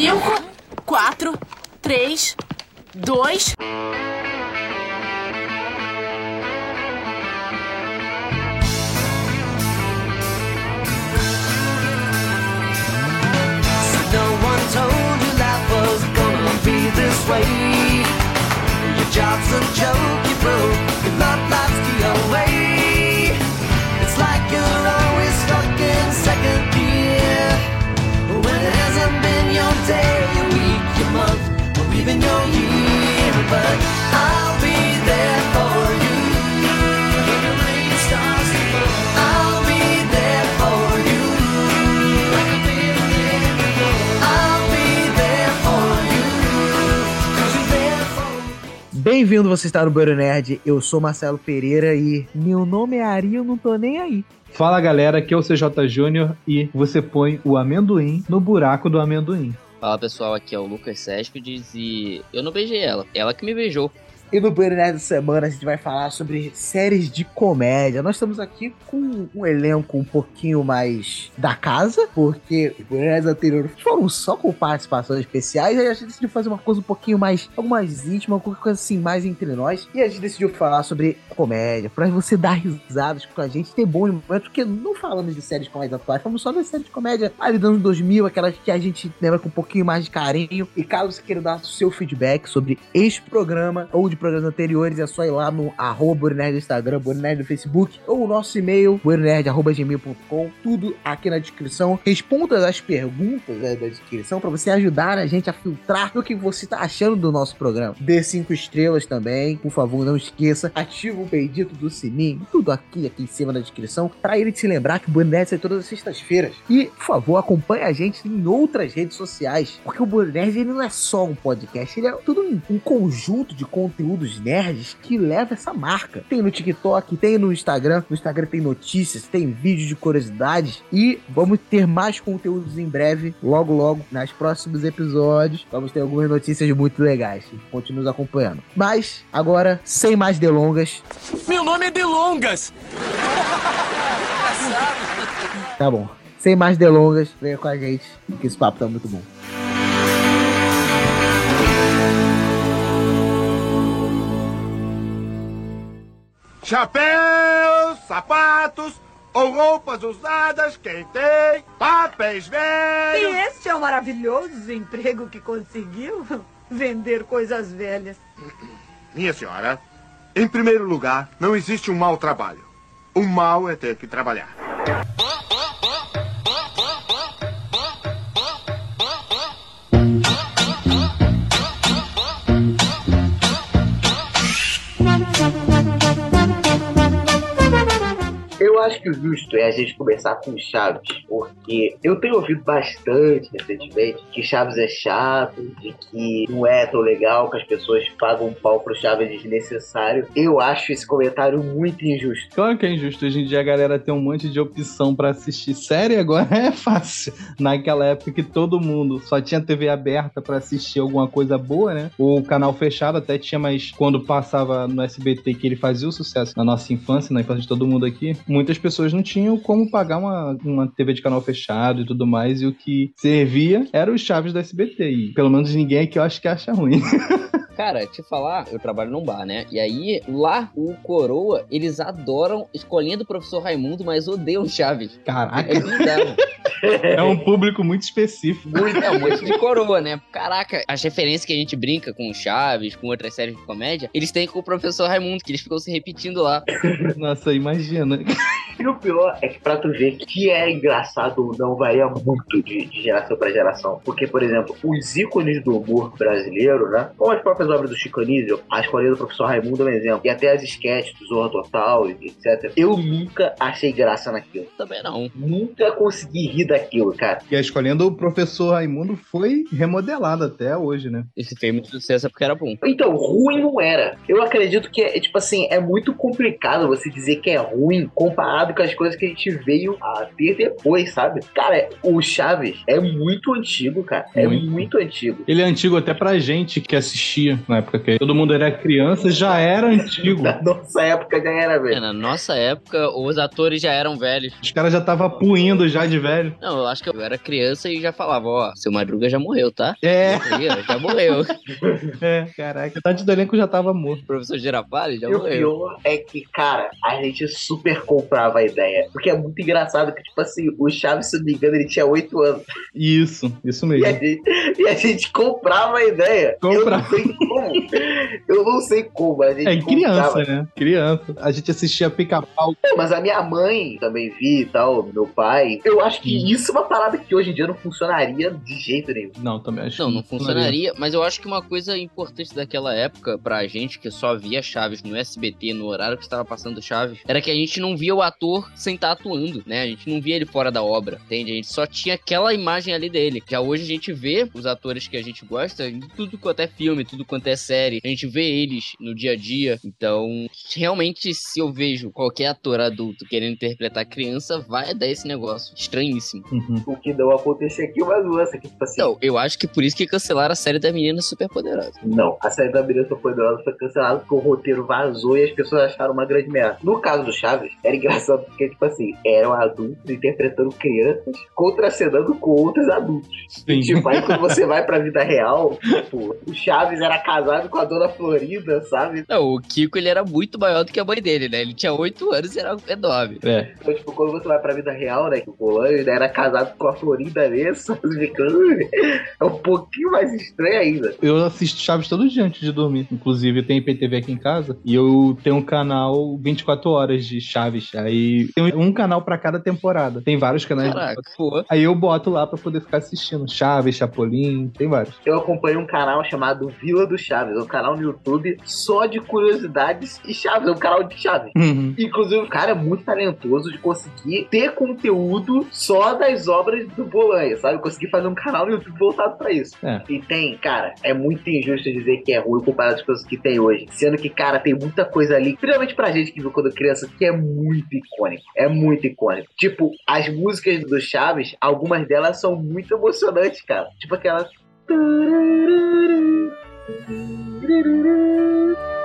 Cinco, quatro, três, dois. This way. Your job's a joke, you broke. Your love life's the away. Or even your year. But I'll be there for you. When the rain starts to fall, I'll be there for you. Like I've been there before. I'll be there for you. 'Cause you're there for me. Bem-vindo, você está no Banheiro Nerd. Eu sou Marcelo Pereira e meu nome é Ari, eu não tô nem aí. Fala galera, aqui é o CJ Júnior e você põe o amendoim no buraco do amendoim. Fala pessoal, aqui é o Lucas Céspedes e eu não beijei ela, ela que me beijou. E no Banheiro Nerd da semana a gente vai falar sobre séries de comédia. Nós estamos aqui com um elenco um pouquinho mais da casa, porque os Nerds anteriores foram só com participações especiais, aí a gente decidiu fazer uma coisa um pouquinho mais, algo mais íntima, qualquer coisa assim, mais entre nós. E a gente decidiu falar sobre comédia, pra você dar risadas com a gente, ter bons momentos, porque não falamos de séries de comédia atuais, falamos só das séries de comédia ali dos anos 2000, aquelas que a gente lembra com um pouquinho mais de carinho. E caso você queira dar seu feedback sobre este programa ou de programas anteriores, é só ir lá no arroba Borinerd no Instagram, Borinerd no Facebook, ou o nosso e-mail, borinerd.gmail.com, tudo aqui na descrição. Responda as perguntas né, da descrição para você ajudar a gente a filtrar o que você tá achando do nosso programa. Dê cinco estrelas também, por favor, não esqueça. Ativa o pedido do sininho, tudo aqui, aqui em cima na descrição, para ele te lembrar que o Borinerd sai todas as sextas-feiras. E, por favor, acompanhe a gente em outras redes sociais, porque o Borinerd ele não é só um podcast, ele é tudo um, um conjunto de conteúdos nerds que leva essa marca. Tem no TikTok, tem no Instagram, no Instagram tem notícias, tem vídeos de curiosidades e vamos ter mais conteúdos em breve, logo logo, nos próximos episódios. Vamos ter algumas notícias muito legais. Continue nos acompanhando. Mas, agora, sem mais delongas, Meu nome é Delongas. tá bom. Sem mais delongas, venha com a gente, que esse papo tá muito bom. Chapéus, sapatos ou roupas usadas, quem tem papéis E velhos. este é o maravilhoso emprego que conseguiu vender coisas velhas. Minha senhora, em primeiro lugar, não existe um mau trabalho. O mal é ter que trabalhar. Eu acho que o justo é a gente começar com Chaves, porque eu tenho ouvido bastante recentemente que Chaves é chato, de que não é tão legal, que as pessoas pagam um pau pro Chaves desnecessário. Eu acho esse comentário muito injusto. Claro que é injusto, hoje em dia a galera tem um monte de opção pra assistir série, agora é fácil. Naquela época que todo mundo só tinha TV aberta pra assistir alguma coisa boa, né? O canal fechado até tinha, mas quando passava no SBT que ele fazia o sucesso na nossa infância, na infância de todo mundo aqui, muitas pessoas não tinham como pagar uma, uma TV de canal fechado e tudo mais, e o que servia era os chaves do SBT. E pelo menos ninguém aqui eu acho que acha ruim. Cara, te falar, eu trabalho num bar, né? E aí, lá, o Coroa, eles adoram escolinha do professor Raimundo, mas odeiam Chaves. Caraca, É bizarro. é um público muito específico. Muito, é um monte de coroa, né? Caraca, as referências que a gente brinca com Chaves, com outras séries de comédia, eles têm com o professor Raimundo, que eles ficam se repetindo lá. Nossa, imagina. E o pior é que pra tu ver que é engraçado ou não varia muito de, de geração pra geração. Porque, por exemplo, os ícones do humor brasileiro, né? Como as próprias obras do Chico Anísio, a escolinha do professor Raimundo é um exemplo. E até as sketches do Zorra Total, e etc. Eu nunca achei graça naquilo. Também não. Nunca consegui rir daquilo, cara. E a escolinha do professor Raimundo foi remodelada até hoje, né? Esse fez muito sucesso é porque era bom. Então, ruim não era. Eu acredito que, é, tipo assim, é muito complicado você dizer que é ruim comparado comparado com as coisas que a gente veio a ter depois, sabe? Cara, o Chaves é muito antigo, cara. É Muito. muito, antigo. Ele é antigo até pra gente que assistia na época que todo mundo era criança, já era antigo. Na nossa época já era, É, velho. na nossa época, os atores já eram velhos. Os caras já estavam puindo já de velho. Não, eu acho que eu era criança e já falava, ó, seu Madruga já morreu, tá? É, Aí, já morreu. é, caraca. Metade do elenco já tava morto. O professor Girafales já E o morreu. pior é que, cara, a gente super comprava a ideia. Porque é muito engraçado que, tipo assim, o Chaves, se não me engano, ele tinha 8 anos. Isso, isso E a mesmo. gente, e a gente comprava a ideia. Comprava. Eu não sei como. Eu não sei como, mas a gente É criança, comprava. né? Criança. A gente assistia pica-pau. É, Mas a minha mãe também vi e tal, meu pai. Eu acho que isso é uma parada que hoje em dia não funcionaria de jeito nenhum. Não, também acho Não, que não funcionaria, mas eu acho que uma coisa importante daquela época, pra gente que só via Chaves no SBT, no horário que estava passando Chaves, era que a gente não via o ator sem estar atuando, né? A gente não via ele fora da obra, entende? A gente só tinha aquela imagem ali dele. Já hoje a gente vê os atores que a gente gosta em tudo quanto é filme, tudo quanto é série. A gente vê eles no dia a dia. Então, realmente, se eu vejo qualquer ator adulto querendo interpretar criança, vai dar esse negócio estranhíssimo. Uhum. O que não aconteceu aqui, mas lança que, tipo assim. Então, eu acho que por isso que cancelaram a série da menina super poderosa. Não, a série da Menina Poderosa foi cancelada porque o roteiro vazou e as pessoas acharam uma grande merda. No caso do Chaves, era engraçado porque, tipo assim, eram adultos interpretando crianças, contracenando com outros adultos. Sim. Tipo, aí quando você vai pra vida real, tipo, o Chaves era casado com a dona Florinda, sabe? Não, o Kiko ele era muito maior do que a mãe dele, né? Ele tinha 8 anos e era enorme. É. Então, tipo, quando você vai pra vida real, né, que o Polanho ainda era casado com a Florinda mesmo, você fica, "Ui", é um pouquinho mais estranho ainda. Eu assisto Chaves todo dia antes de dormir. Inclusive, eu tenho IPTV aqui em casa e eu tenho um canal 24 horas de Chaves. Aí tem um canal pra cada temporada. Tem vários canais. Caraca, pô. Aí eu boto lá pra poder ficar assistindo. Chaves, Chapolin, tem vários. Eu acompanho um canal chamado Vila do Chaves, é um canal no YouTube só de curiosidades e Chaves, é um canal de Chaves. Uhum. Inclusive, o cara é muito talentoso de conseguir ter conteúdo só das obras do Bolanha, sabe? Conseguir fazer um canal no YouTube voltado pra isso. É. E tem, cara, é muito injusto dizer que é ruim comparado às coisas que tem hoje. Sendo que, cara, tem muita coisa ali, principalmente pra gente que viu quando criança, que é muito icônico. É muito icônico. Tipo, as músicas do Chaves, algumas delas são muito emocionantes, cara. Tipo aquela. Do-do-do.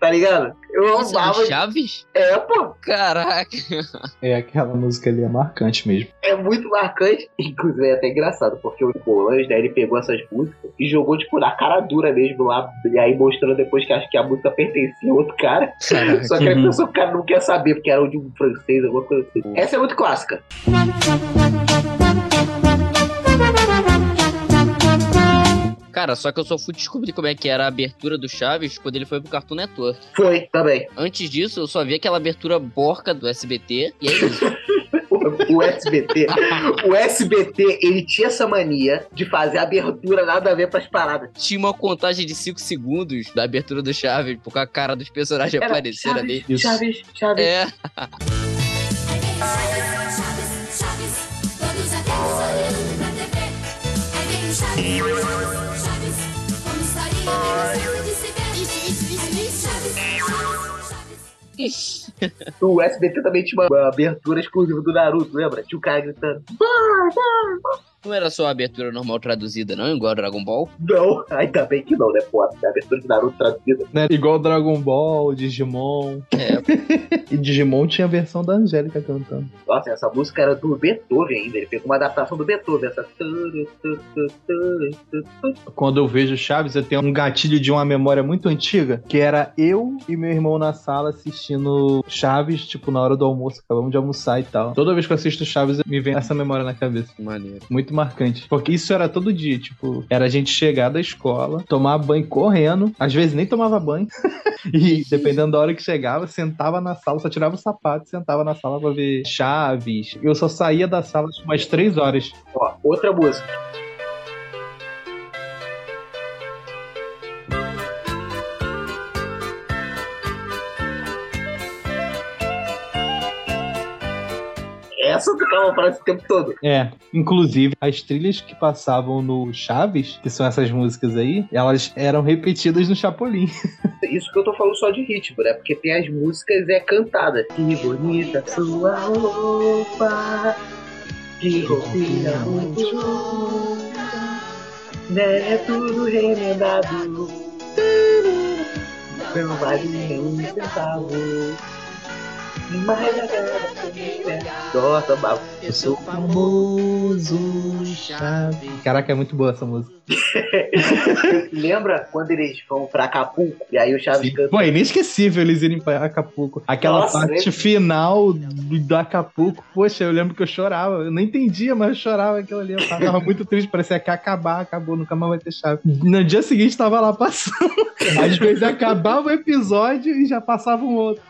Tá ligado? Eu é amava. Chaves? É, pô. Caraca. É, aquela música ali é marcante mesmo. É muito marcante. Inclusive, é até engraçado, porque o Bolanhos, né, ele pegou essas músicas e jogou, tipo, na cara dura mesmo lá. E aí mostrando depois que acho que a música pertencia a outro cara. Caraca. Só que aí pensou que o cara não quer saber, porque era de um francês, alguma coisa assim. Essa é muito clássica. Cara, só que eu só fui descobrir como é que era a abertura do Chaves quando ele foi pro Cartoon Network. Foi, também. Antes disso, eu só vi aquela abertura porca do SBT, e é isso. O, SBT. o SBT, ele tinha essa mania de fazer abertura nada a ver pras paradas. Tinha uma contagem de 5 segundos da abertura do Chaves, porque a cara dos personagens Era apareceram ali. Chaves, Chaves, Chaves. É, Chaves, Chaves, todos atentos olhando pra TV. O Chaves, Chaves, O SBT também tinha uma abertura exclusiva do Naruto, lembra? Tinha o cara gritando. Não era só a abertura normal traduzida, não, igual Dragon Ball. Não, ainda bem que não, né, pô? A abertura do Naruto traduzida. Né? Igual Dragon Ball, Digimon. É, E Digimon tinha a versão da Angélica cantando. Nossa, essa música era do Beethoven ainda. Ele fez uma adaptação do Beethoven. Essa. Quando eu vejo Chaves, eu tenho um gatilho de uma memória muito antiga, que era eu e meu irmão na sala assistindo Chaves, tipo, na hora do almoço, acabamos de almoçar e tal. Toda vez que eu assisto Chaves, me vem essa memória na cabeça. maneiro. Muito marcante. Porque isso era todo dia, tipo, era a gente chegar da escola, tomar banho correndo, às vezes nem tomava banho. e dependendo da hora que chegava, sentava na sala, só tirava o sapato e sentava na sala pra ver Chaves. Eu só saía da sala umas três horas. Ó, outra música. Essa tocava frase o tempo todo. É, inclusive as trilhas que passavam no Chaves, que são essas músicas aí, elas eram repetidas no Chapolin. Isso que eu tô falando só de ritmo, né? Porque tem as músicas é cantadas. Que bonita sua roupa, que roupinha muito né? Tudo remendado. Não vale nem um centavo. Mas agora mas eu sou famoso chave. Caraca, é muito boa essa música. Lembra quando eles vão pra Acapulco? E aí o Chaves canta. Pô, é inesquecível eles irem pra Acapulco. Aquela Nossa, parte né? final do do Acapulco, poxa, eu lembro que eu chorava. Eu não entendia, mas eu chorava aquilo ali. Eu tava muito triste, parecia que ia acabar, acabou, nunca mais vai ter chave. No dia seguinte tava lá passando. Às vezes acabava o episódio e já passava um outro.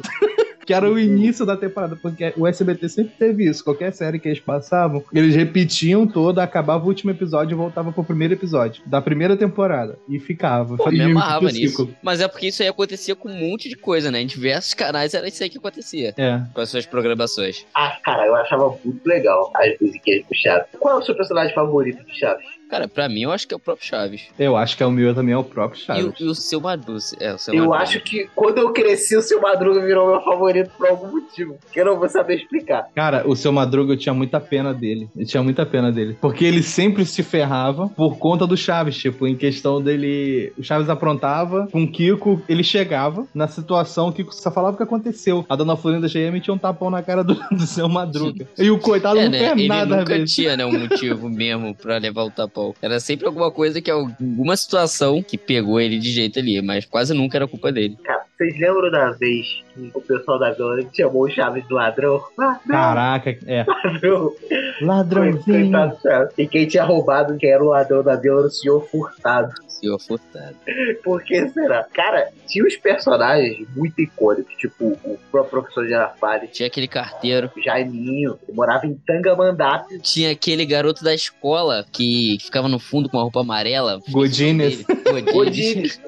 Que era o início da temporada, porque o SBT sempre teve isso. Qualquer série que eles passavam, eles repetiam toda, acabava o último episódio e voltava pro primeiro episódio da primeira temporada. E ficava. Pô, me amarrava nisso. Mas é porque isso aí acontecia com um monte de coisa, né? Em diversos canais era isso aí que acontecia. É. Com as suas programações. Ah, cara, eu achava muito legal as musiquinhas do Chaves. Qual é o seu personagem favorito de Chaves? Cara, pra mim eu acho que é o próprio Chaves. Eu acho que é o meu também é o próprio E, Chaves. o- e o seu Madruga. É, o seu Eu Madruga. acho que quando eu cresci, o seu Madruga virou meu favorito por algum motivo. Que eu não vou saber explicar. Cara, o seu Madruga eu tinha muita pena dele. Eu tinha muita pena dele. Porque ele sempre se ferrava por conta do Chaves. Tipo, em questão dele. O Chaves aprontava, com o Kiko, ele chegava na situação, o Kiko só falava o que aconteceu. A dona Florinda GM tinha um tapão na cara do, do seu Madruga. E o coitado É, não né? fez Ele nada às nunca tinha, né, um motivo mesmo pra levar o tapão. Era sempre alguma coisa que alguma situação que pegou ele de jeito ali, mas quase nunca era culpa dele. Cara, vocês lembram da vez que o pessoal da Vila chamou o Chaves de ladrão? Ladrão, Caraca, é. ladrão. Ladrãozinho. Do Chaves. E quem tinha roubado, quem era o ladrão da Vila, era o senhor Furtado. Senhor furtado. Por que será? Cara, tinha os personagens muito icônicos, tipo o próprio professor Girafales, Tinha aquele carteiro. Jaiminho, que morava em Tangamandap. Tinha aquele garoto da escola que ficava no fundo com a roupa amarela. Godines. Godines.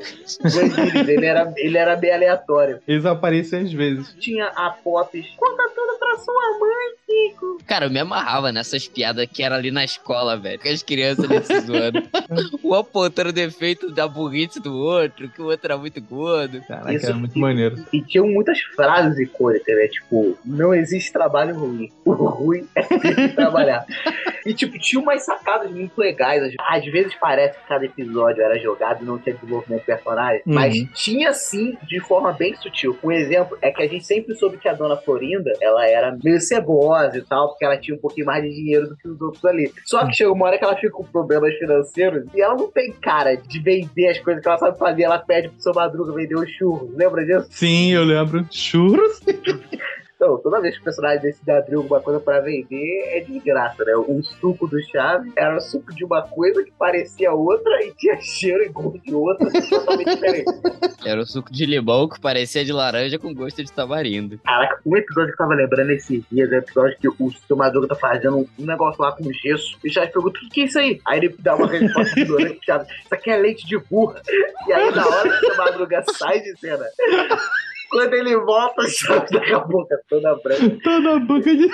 Godines. Ele era, ele era bem aleatório. Eles aparecem às vezes. Tinha a Pops. Conta tudo pra sua mãe, Kiko. Cara, eu me amarrava nessas piadas que era ali na escola, velho. Com as crianças ali se zoando. Um apontando o defeito da burrice do outro, que o outro era muito gordo. Caraca, Isso- é muito maneiro. E tinham muitas frases icônicas, né? Tipo, não existe trabalho ruim. O ruim é ter que trabalhar. E, tipo, tinha umas sacadas muito legais. Às vezes parece que cada episódio era jogado e não tinha desenvolvimento de personagem. Uhum. Mas tinha, sim, de forma bem sutil. Um exemplo é que a gente sempre soube que a Dona Florinda, ela era meio cebosa e tal, porque ela tinha um pouquinho mais de dinheiro do que os outros ali. Só que chega uma hora que ela fica com problemas financeiros e ela não tem cara de vender as coisas que ela sabe fazer. Ela pede pro seu Madruga vender os churros. Lembra disso? Sim, eu lembro. Churros? Então, toda vez que o personagem decide abrir alguma coisa pra vender, é de graça, né? O suco do Chaves era o suco de uma coisa que parecia outra e tinha cheiro e gosto de outra, totalmente diferente. Era o suco de limão que parecia de laranja com gosto de tamarindo. Caraca, um episódio que eu tava lembrando esses dias é o episódio que o seu Madruga tá fazendo um negócio lá com gesso. E o Chaves pergunta: o que, é isso aí? Aí ele dá uma resposta ignorante pro Chaves: Isso aqui é leite de burra. E aí, na hora que o seu Madruga sai de cena. Quando ele volta, o Chaves tá com a boca toda branca. Na boca de.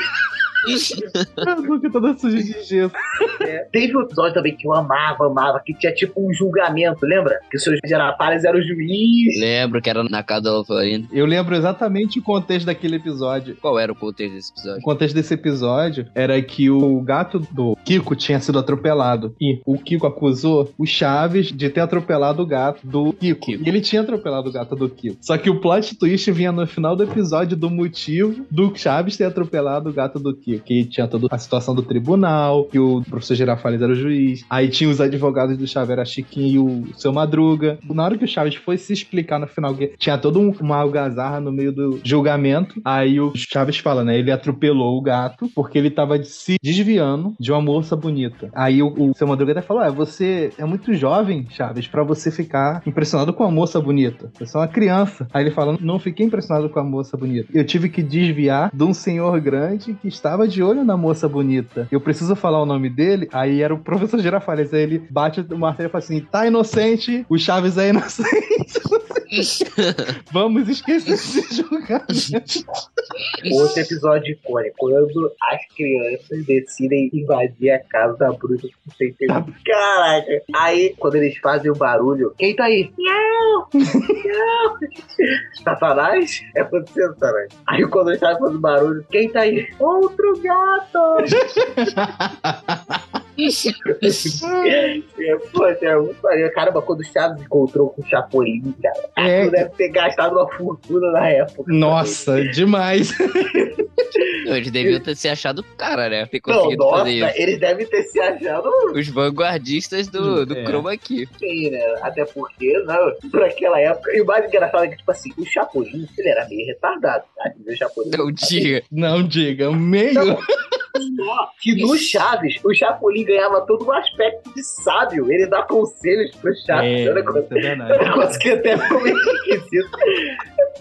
A toda suja de gesso. É. Teve um episódio também que eu amava, amava, que tinha tipo um julgamento, lembra? Que o seu Girafales era o juiz. Lembro que era na casa da Florinda. Eu lembro exatamente o contexto daquele episódio. Qual era o contexto desse O episódio? contexto desse episódio era que o gato do Kiko tinha sido atropelado. E o Kiko acusou o Chaves de ter atropelado o gato do Kiko. Kiko. E ele tinha atropelado o gato do Kiko. Só que o plot twist vinha no final do episódio do motivo do Chaves ter atropelado o gato do Kiko. Que tinha toda a situação do tribunal, que o professor Girafales era o juiz. Aí tinha os advogados do Chaves, era Chiquinho e o seu Madruga. Na hora que o Chaves foi se explicar no final, que tinha toda um- uma algazarra no meio do julgamento. Aí o Chaves fala, né? Ele atropelou o gato porque ele tava se desviando de uma moça bonita. Aí o, o seu Madruga até falou: é, você é muito jovem, Chaves, pra você ficar impressionado com a moça bonita. Você é uma criança. Aí ele fala: não fiquei impressionado com a moça bonita. Eu tive que desviar de um senhor grande que estava de olho na moça bonita. Eu preciso falar o nome dele. Aí era o professor Girafales. Aí ele bate o martelo e fala assim: tá inocente, o Chaves é inocente. Vamos esquecer esse julgamento. Outro episódio icônico, quando as crianças decidem invadir a casa da bruxa sem ter. Caraca! Aí, quando eles fazem o barulho, quem tá aí? Não! Não! Satanás? É você, Satanás. Aí, quando eles fazem o barulho, quem tá aí? Outro gato! É muito maneiro. Caramba, quando o Chaves encontrou com o Chapolin, cara, É. deve ter gastado uma fortuna na época. Nossa, demais. Eles deviam ter se achado cara, né? Ter Não, conseguido nossa, fazer isso. eles devem ter se achado Os vanguardistas do, do É. Chroma aqui. bem, né? Até porque, não, por aquela época. E o mais engraçado é que, tipo assim, o Chapolin, ele era meio retardado, tá? O Chapolin. Não diga. Não diga, meio. Só que no Chaves, o Chapolin ganhava todo um aspecto de sábio. Ele dá conselhos pro Chaves. É, É isso é um verdade. negócio que até meio esquisito.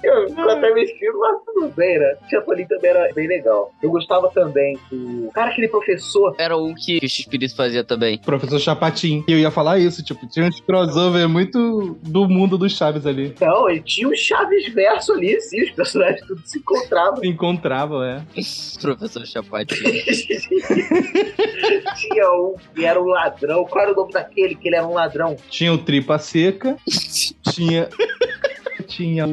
Eu até meio esquisito, mas tudo bem, né? O Chapolin também era bem legal. Eu gostava também do. Cara, aquele professor. Era um que o X-Espírito fazia também. Professor Chapatin. E eu ia falar isso, tipo, tinha uns crossover muito do mundo dos Chaves ali. Não, ele tinha um Chaves verso ali, sim, os personagens tudo se encontravam. Se encontravam, é. Professor Chapatinho. tinha um que era um ladrão. Qual era o nome daquele que ele era um ladrão? Tinha o Tripa Seca, tinha. tinha o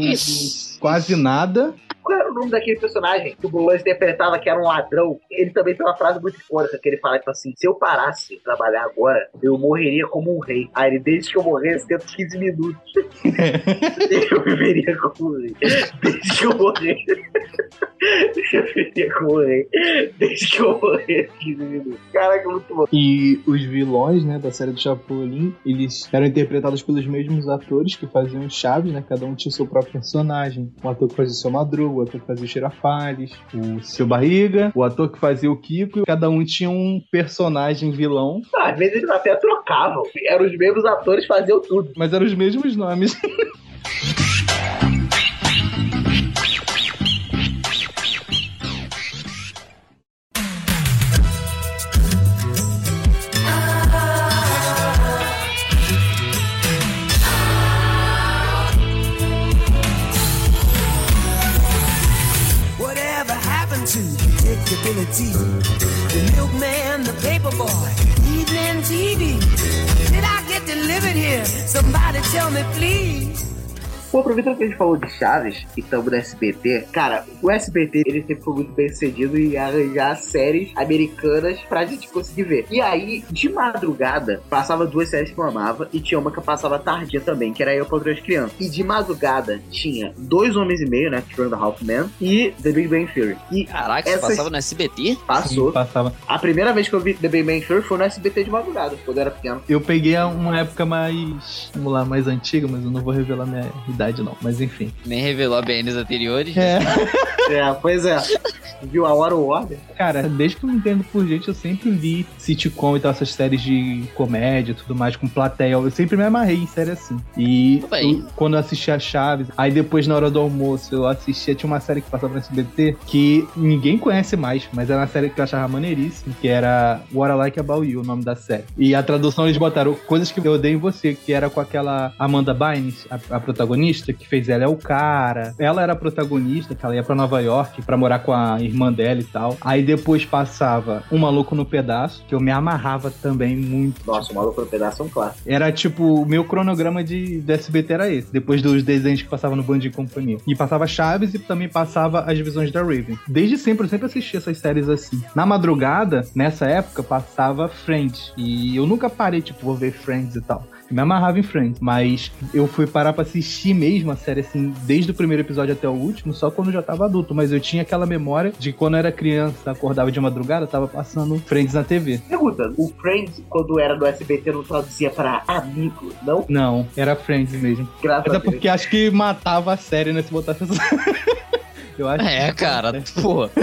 Quase Nada. Qual era o nome daquele personagem que o Bolan interpretava que era um ladrão? Ele também tem uma frase muito icônica que ele fala, tipo assim, se eu parasse de trabalhar agora, eu morreria como um rei. Aí ele, desde que eu morresse, dentro de 15 minutos, eu viveria como um rei. Desde que eu morresse. Eu viveria como um rei. Desde que eu morresse, 15 minutos. Caraca, muito bom. E os vilões, né, da série do Chapolin, eles eram interpretados pelos mesmos atores que faziam Chaves, né? Cada um tinha seu próprio personagem. O ator que fazia o seu Madruga, o ator que fazia o Xerafales, o seu Barriga, o ator que fazia o Kiko. Cada um tinha um personagem vilão, Ah, Às vezes eles até trocavam. Eram os mesmos atores, faziam tudo. mas eram os mesmos nomes. predictability? The milkman, the paperboy, evening TV. Did I get delivered here? Somebody tell me, please. Pô, aproveitando que a gente falou de Chaves e estamos no SBT, cara, o SBT ele sempre foi muito bem sucedido em arranjar séries americanas pra gente conseguir ver. E aí, de madrugada, passava duas séries que eu amava e tinha uma que eu passava tardia também, que era Eu Padrão as Crianças. E de madrugada tinha Dois Homens e Meio, né, que foi The Half Man, e The Big Bang Theory. E Caraca, Essas- passava no SBT? passou. Passava. A primeira vez que eu vi The Big Bang Theory foi no SBT de madrugada, quando eu era pequeno. Eu peguei uma época mais, vamos lá, mais antiga, mas eu não vou revelar minha idade não. Mas enfim. Nem revelou a BNs anteriores. É. É, pois é. Viu a hora o ordem? Cara, desde que eu me entendo por gente, eu sempre vi sitcom e tal, essas séries de comédia e tudo mais, com plateia. Eu sempre me amarrei em série assim. E eu- quando eu assistia Chaves, aí depois na hora do almoço eu assistia, tinha uma série que passava no SBT que ninguém conhece mais, mas era uma série que eu achava maneiríssima, que era What I Like About You, o nome da série. E a tradução eles botaram Coisas que eu odeio em você, que era com aquela Amanda Bynes, a, a protagonista, que fez ela é o cara. Ela era a protagonista, que ela ia pra Nova York pra morar com a irmã dela e tal. Aí depois passava Um Maluco no Pedaço, que eu me amarrava também muito. Nossa, o maluco no pedaço é um clássico. Era tipo, o meu cronograma de, de SBT era esse, depois dos desenhos que passavam no Band e Companhia. E passava Chaves e também passava as visões da Raven. Desde sempre, eu sempre assisti essas séries assim. Na madrugada, nessa época, passava Friends. E eu nunca parei, tipo, vou ver Friends e tal. Me amarrava em Friends, mas eu fui parar pra assistir mesmo a série, assim, desde o primeiro episódio até o último, só quando eu já tava adulto. Mas eu tinha aquela memória de quando eu era criança, acordava de madrugada, tava passando Friends na TV. Pergunta, o Friends, quando era do SBT, não traduzia pra amigo, não? Não, era Friends mesmo. Graças Mas a é porque acho que matava a série, né? Se botasse essa. Eu acho É, que- cara, pô.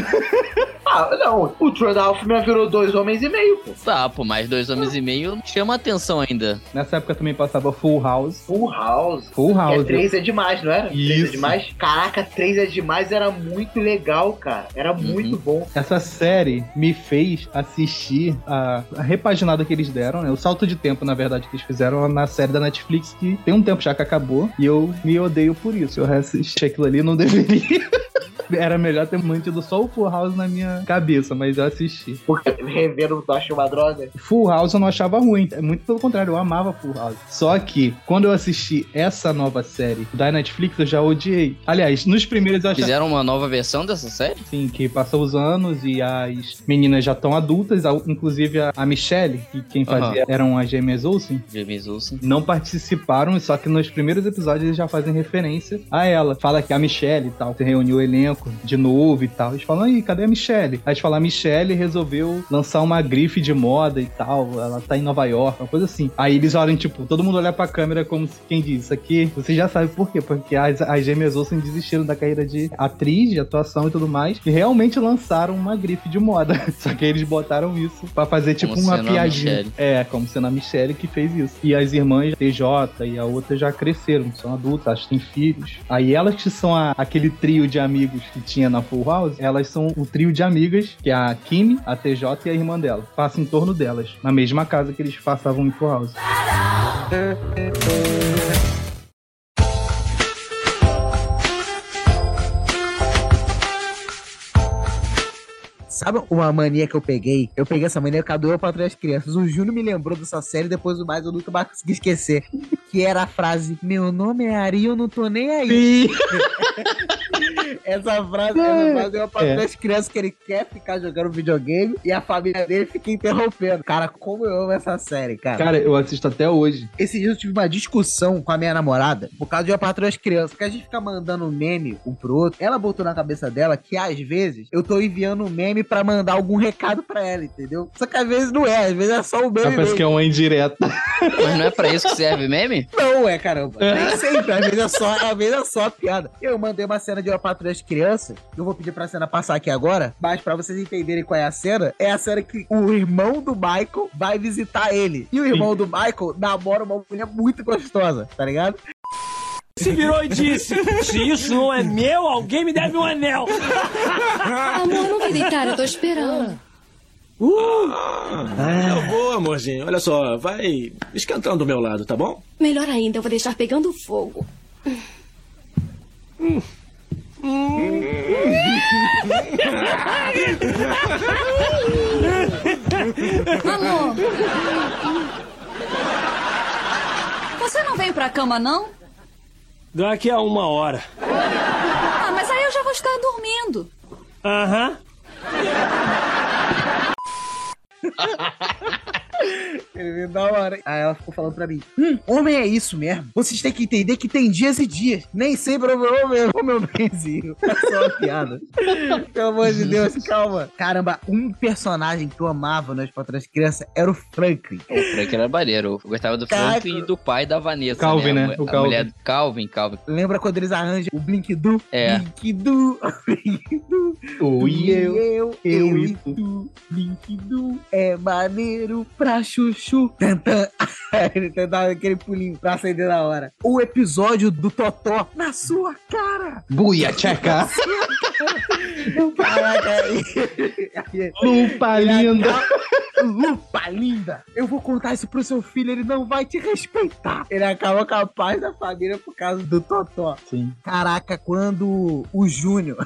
Ah, não, o da Alpha virou dois homens e meio, pô. Tá, pô, mais dois homens e meio chama atenção ainda. Nessa época também passava Full House. Full House. Full Que House. é três é demais, não era? Três é Isso. demais? Caraca, três é demais era muito legal, cara. Era muito bom. Essa série me fez assistir a, a repaginada que eles deram, né? O salto de tempo, na verdade, que eles fizeram na série da Netflix, que tem um tempo já que acabou, e eu me odeio por isso. Eu assisti aquilo ali, não deveria. Era melhor ter mantido só o Full House na minha cabeça, mas eu assisti. Porque revendo tu acha uma droga. Full House eu não achava ruim. É muito pelo contrário, eu amava Full House. Só que, quando eu assisti essa nova série da Netflix, eu já odiei. Aliás, nos primeiros eu achava. Fizeram uma nova versão dessa série? Sim, que passou os anos e as meninas já estão adultas, inclusive a, Michelle, que quem fazia eram as gêmeas Olsen, James Olsen. não participaram, só que nos primeiros episódios eles já fazem referência a ela. Fala que a Michelle e tal, se reuniu o elenco de novo e tal. Eles falam, aí, cadê a Michelle? Aí eles falam, a Michelle resolveu lançar uma grife de moda e tal, ela tá em Nova York, uma coisa assim. Aí eles olham, tipo, todo mundo olha pra câmera como se quem diz, isso aqui, você já sabe por quê, porque as, as gêmeas Olsen desistiram da carreira de atriz, de atuação e tudo mais, e realmente lançaram uma grife de moda. Só que eles botaram isso pra fazer, tipo, Como uma piadinha. É, como sendo a Michelle que fez isso. E as irmãs TJ e a outra já cresceram, são adultas, acho que têm filhos. Aí elas que são a- aquele trio de amigos que tinha na Full House, elas são o trio de amigas, que é a Kimi, a TJ e a irmã dela. Passa em torno delas, na mesma casa que eles passavam em Full House. Sabe uma mania que eu peguei? Eu peguei essa mania causa do para trás crianças. O Júnior me lembrou dessa série, depois do mais eu nunca mais consegui esquecer. Que era a frase: Meu nome é Ari, eu não tô nem aí. Essa frase essa frase é para É. trás crianças que ele quer ficar jogando videogame e a família dele fica interrompendo. Cara, como eu amo essa série, cara. Cara, eu assisto até hoje. Esse dia eu tive uma discussão com a minha namorada por causa de uma patroa das crianças, porque a gente fica mandando meme um pro outro. Ela botou na cabeça dela que às vezes eu tô enviando um meme pra mandar algum recado pra ela, entendeu? Só que às vezes não é, às vezes é só o meme. Parece mesmo. que é uma indireta. Mas não é pra isso que serve meme? Não é, caramba. Nem sempre. Às vezes é só, às vezes é só piada. Eu mandei uma cena de uma patrulha das crianças. Eu vou pedir pra cena passar aqui agora. Mas pra vocês entenderem qual é a cena, é a cena que o irmão do Michael vai visitar ele. E o irmão do Michael namora uma mulher muito gostosa, tá ligado? Se virou e disse: Se isso não é meu, alguém me deve um anel. Amor, não vai deitar, eu tô esperando. Eu vou, amorzinho. Olha só, vai esquentando do meu lado, tá bom? Melhor ainda, eu vou deixar pegando fogo. Amor! Você não veio pra cama, não? Daqui a uma hora. Ah, mas aí eu já vou estar dormindo. Aham. Ele veio da hora. Aí ela ficou falando pra mim: Hum, homem é isso mesmo. Vocês têm que entender que tem dias e dias. Nem sempre o meu, o meu, o meu benzinho. É só uma piada. Pelo amor de Deus, calma. Caramba, um personagem que eu amava nas Patrulhas Crianças era o Franklin. O Frank era maneiro. Eu gostava do Caraca. Frank e do pai da Vanessa. Calvin, né? né? A O Calvin. mulher Calvin, Calvin. Lembra quando eles arranjam o Blink Do? É. Blink Do, Blink Do. O e eu. eu, eu eu e e tu. Blink Do é maneiro pra chuchu. Tantan. Ele tentava aquele pulinho pra acender na hora. O episódio do Totó na sua cara. Buia, tcheca. Caraca. Lupa Ele linda. Lupa linda. Eu vou contar isso pro seu filho, ele não vai te respeitar. Ele acaba com a paz da família por causa do Totó. Sim. Caraca, quando o Júnior.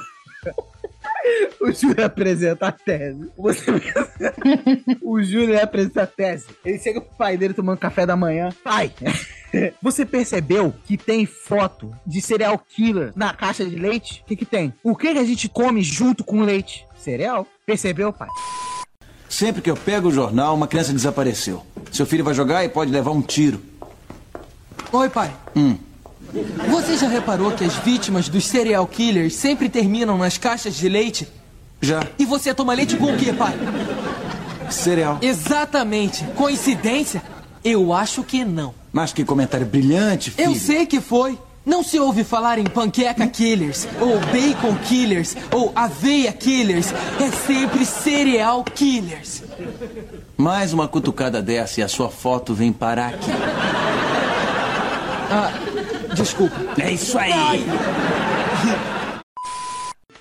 O Júnior apresenta a tese. Você O Júnior apresenta a tese. Ele chega pro pai dele tomando café da manhã. Pai, você percebeu que tem foto de cereal killer na caixa de leite? O que, que tem? O que, que a gente come junto com leite? Cereal? Percebeu, pai? Sempre que eu pego o jornal, uma criança desapareceu. Seu filho vai jogar e pode levar um tiro. Oi, pai. Hum. Você já reparou que as vítimas dos serial killers sempre terminam nas caixas de leite? Já. E você toma leite com o quê, pai? Cereal. Exatamente. Coincidência? Eu acho que não. Mas que comentário brilhante, filho. Eu sei que foi. Não se ouve falar em panqueca killers, ou bacon killers, ou aveia killers. É sempre cereal killers. Mais uma cutucada dessa e a sua foto vem parar aqui. Ah, desculpa. É isso aí.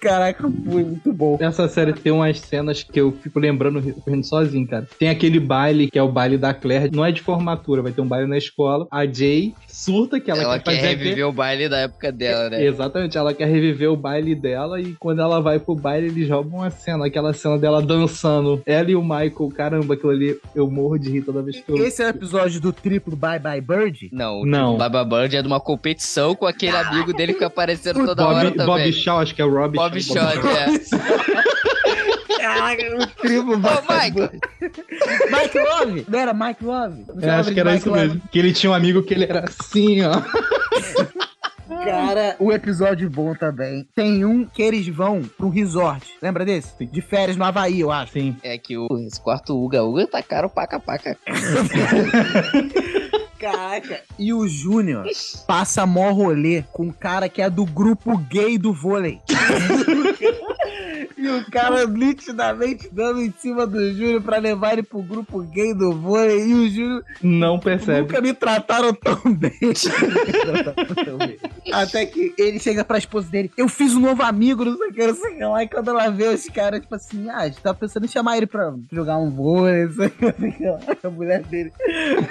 Caraca, foi muito bom. Essa série tem umas cenas que eu fico lembrando rindo sozinho, cara. Tem aquele baile que é o baile da Claire. Não é de formatura, vai ter um baile na escola. A Jay surta que ela, Ela quer quer fazer reviver o baile da época dela, né? Exatamente, ela quer reviver o baile dela e quando ela vai pro baile, eles roubam uma cena, aquela cena dela dançando. Ela e o Michael, caramba, aquilo ali eu morro de rir toda vez que eu. Esse é o episódio do triplo Bye Bye Bird? Não, Não. tipo, Baba Bird é de uma competição com aquele amigo dele que fica aparecendo toda hora Bob, também. Bob Shaw, acho que é o Rob Bob Shaw. Shot, é. Caraca, o Bye Bird. Mike Love? Não era Mike Love? Não É, acho que era Mike isso Love? mesmo. Que ele tinha um amigo que ele era assim, ó. Cara, o episódio bom também. Tem um que eles vão pra um resort. Lembra desse? De férias no Havaí, eu acho. Sim. É que o, esse quarto Uga Uga tá caro paca paca. Caraca. E o Júnior passa mó rolê com um cara que é do grupo gay do vôlei. E o cara nitidamente dando em cima do Júnior pra levar ele pro grupo gay do vôlei. E o Júnior Não percebe. nunca me trataram tão bem. Até que ele chega pra esposa dele. Eu fiz um novo amigo, não sei o que, não sei o que lá. E quando ela vê os caras, tipo assim, ah, a gente tava pensando em chamar ele pra jogar um vôlei, não sei o que, não sei o que lá. A mulher dele.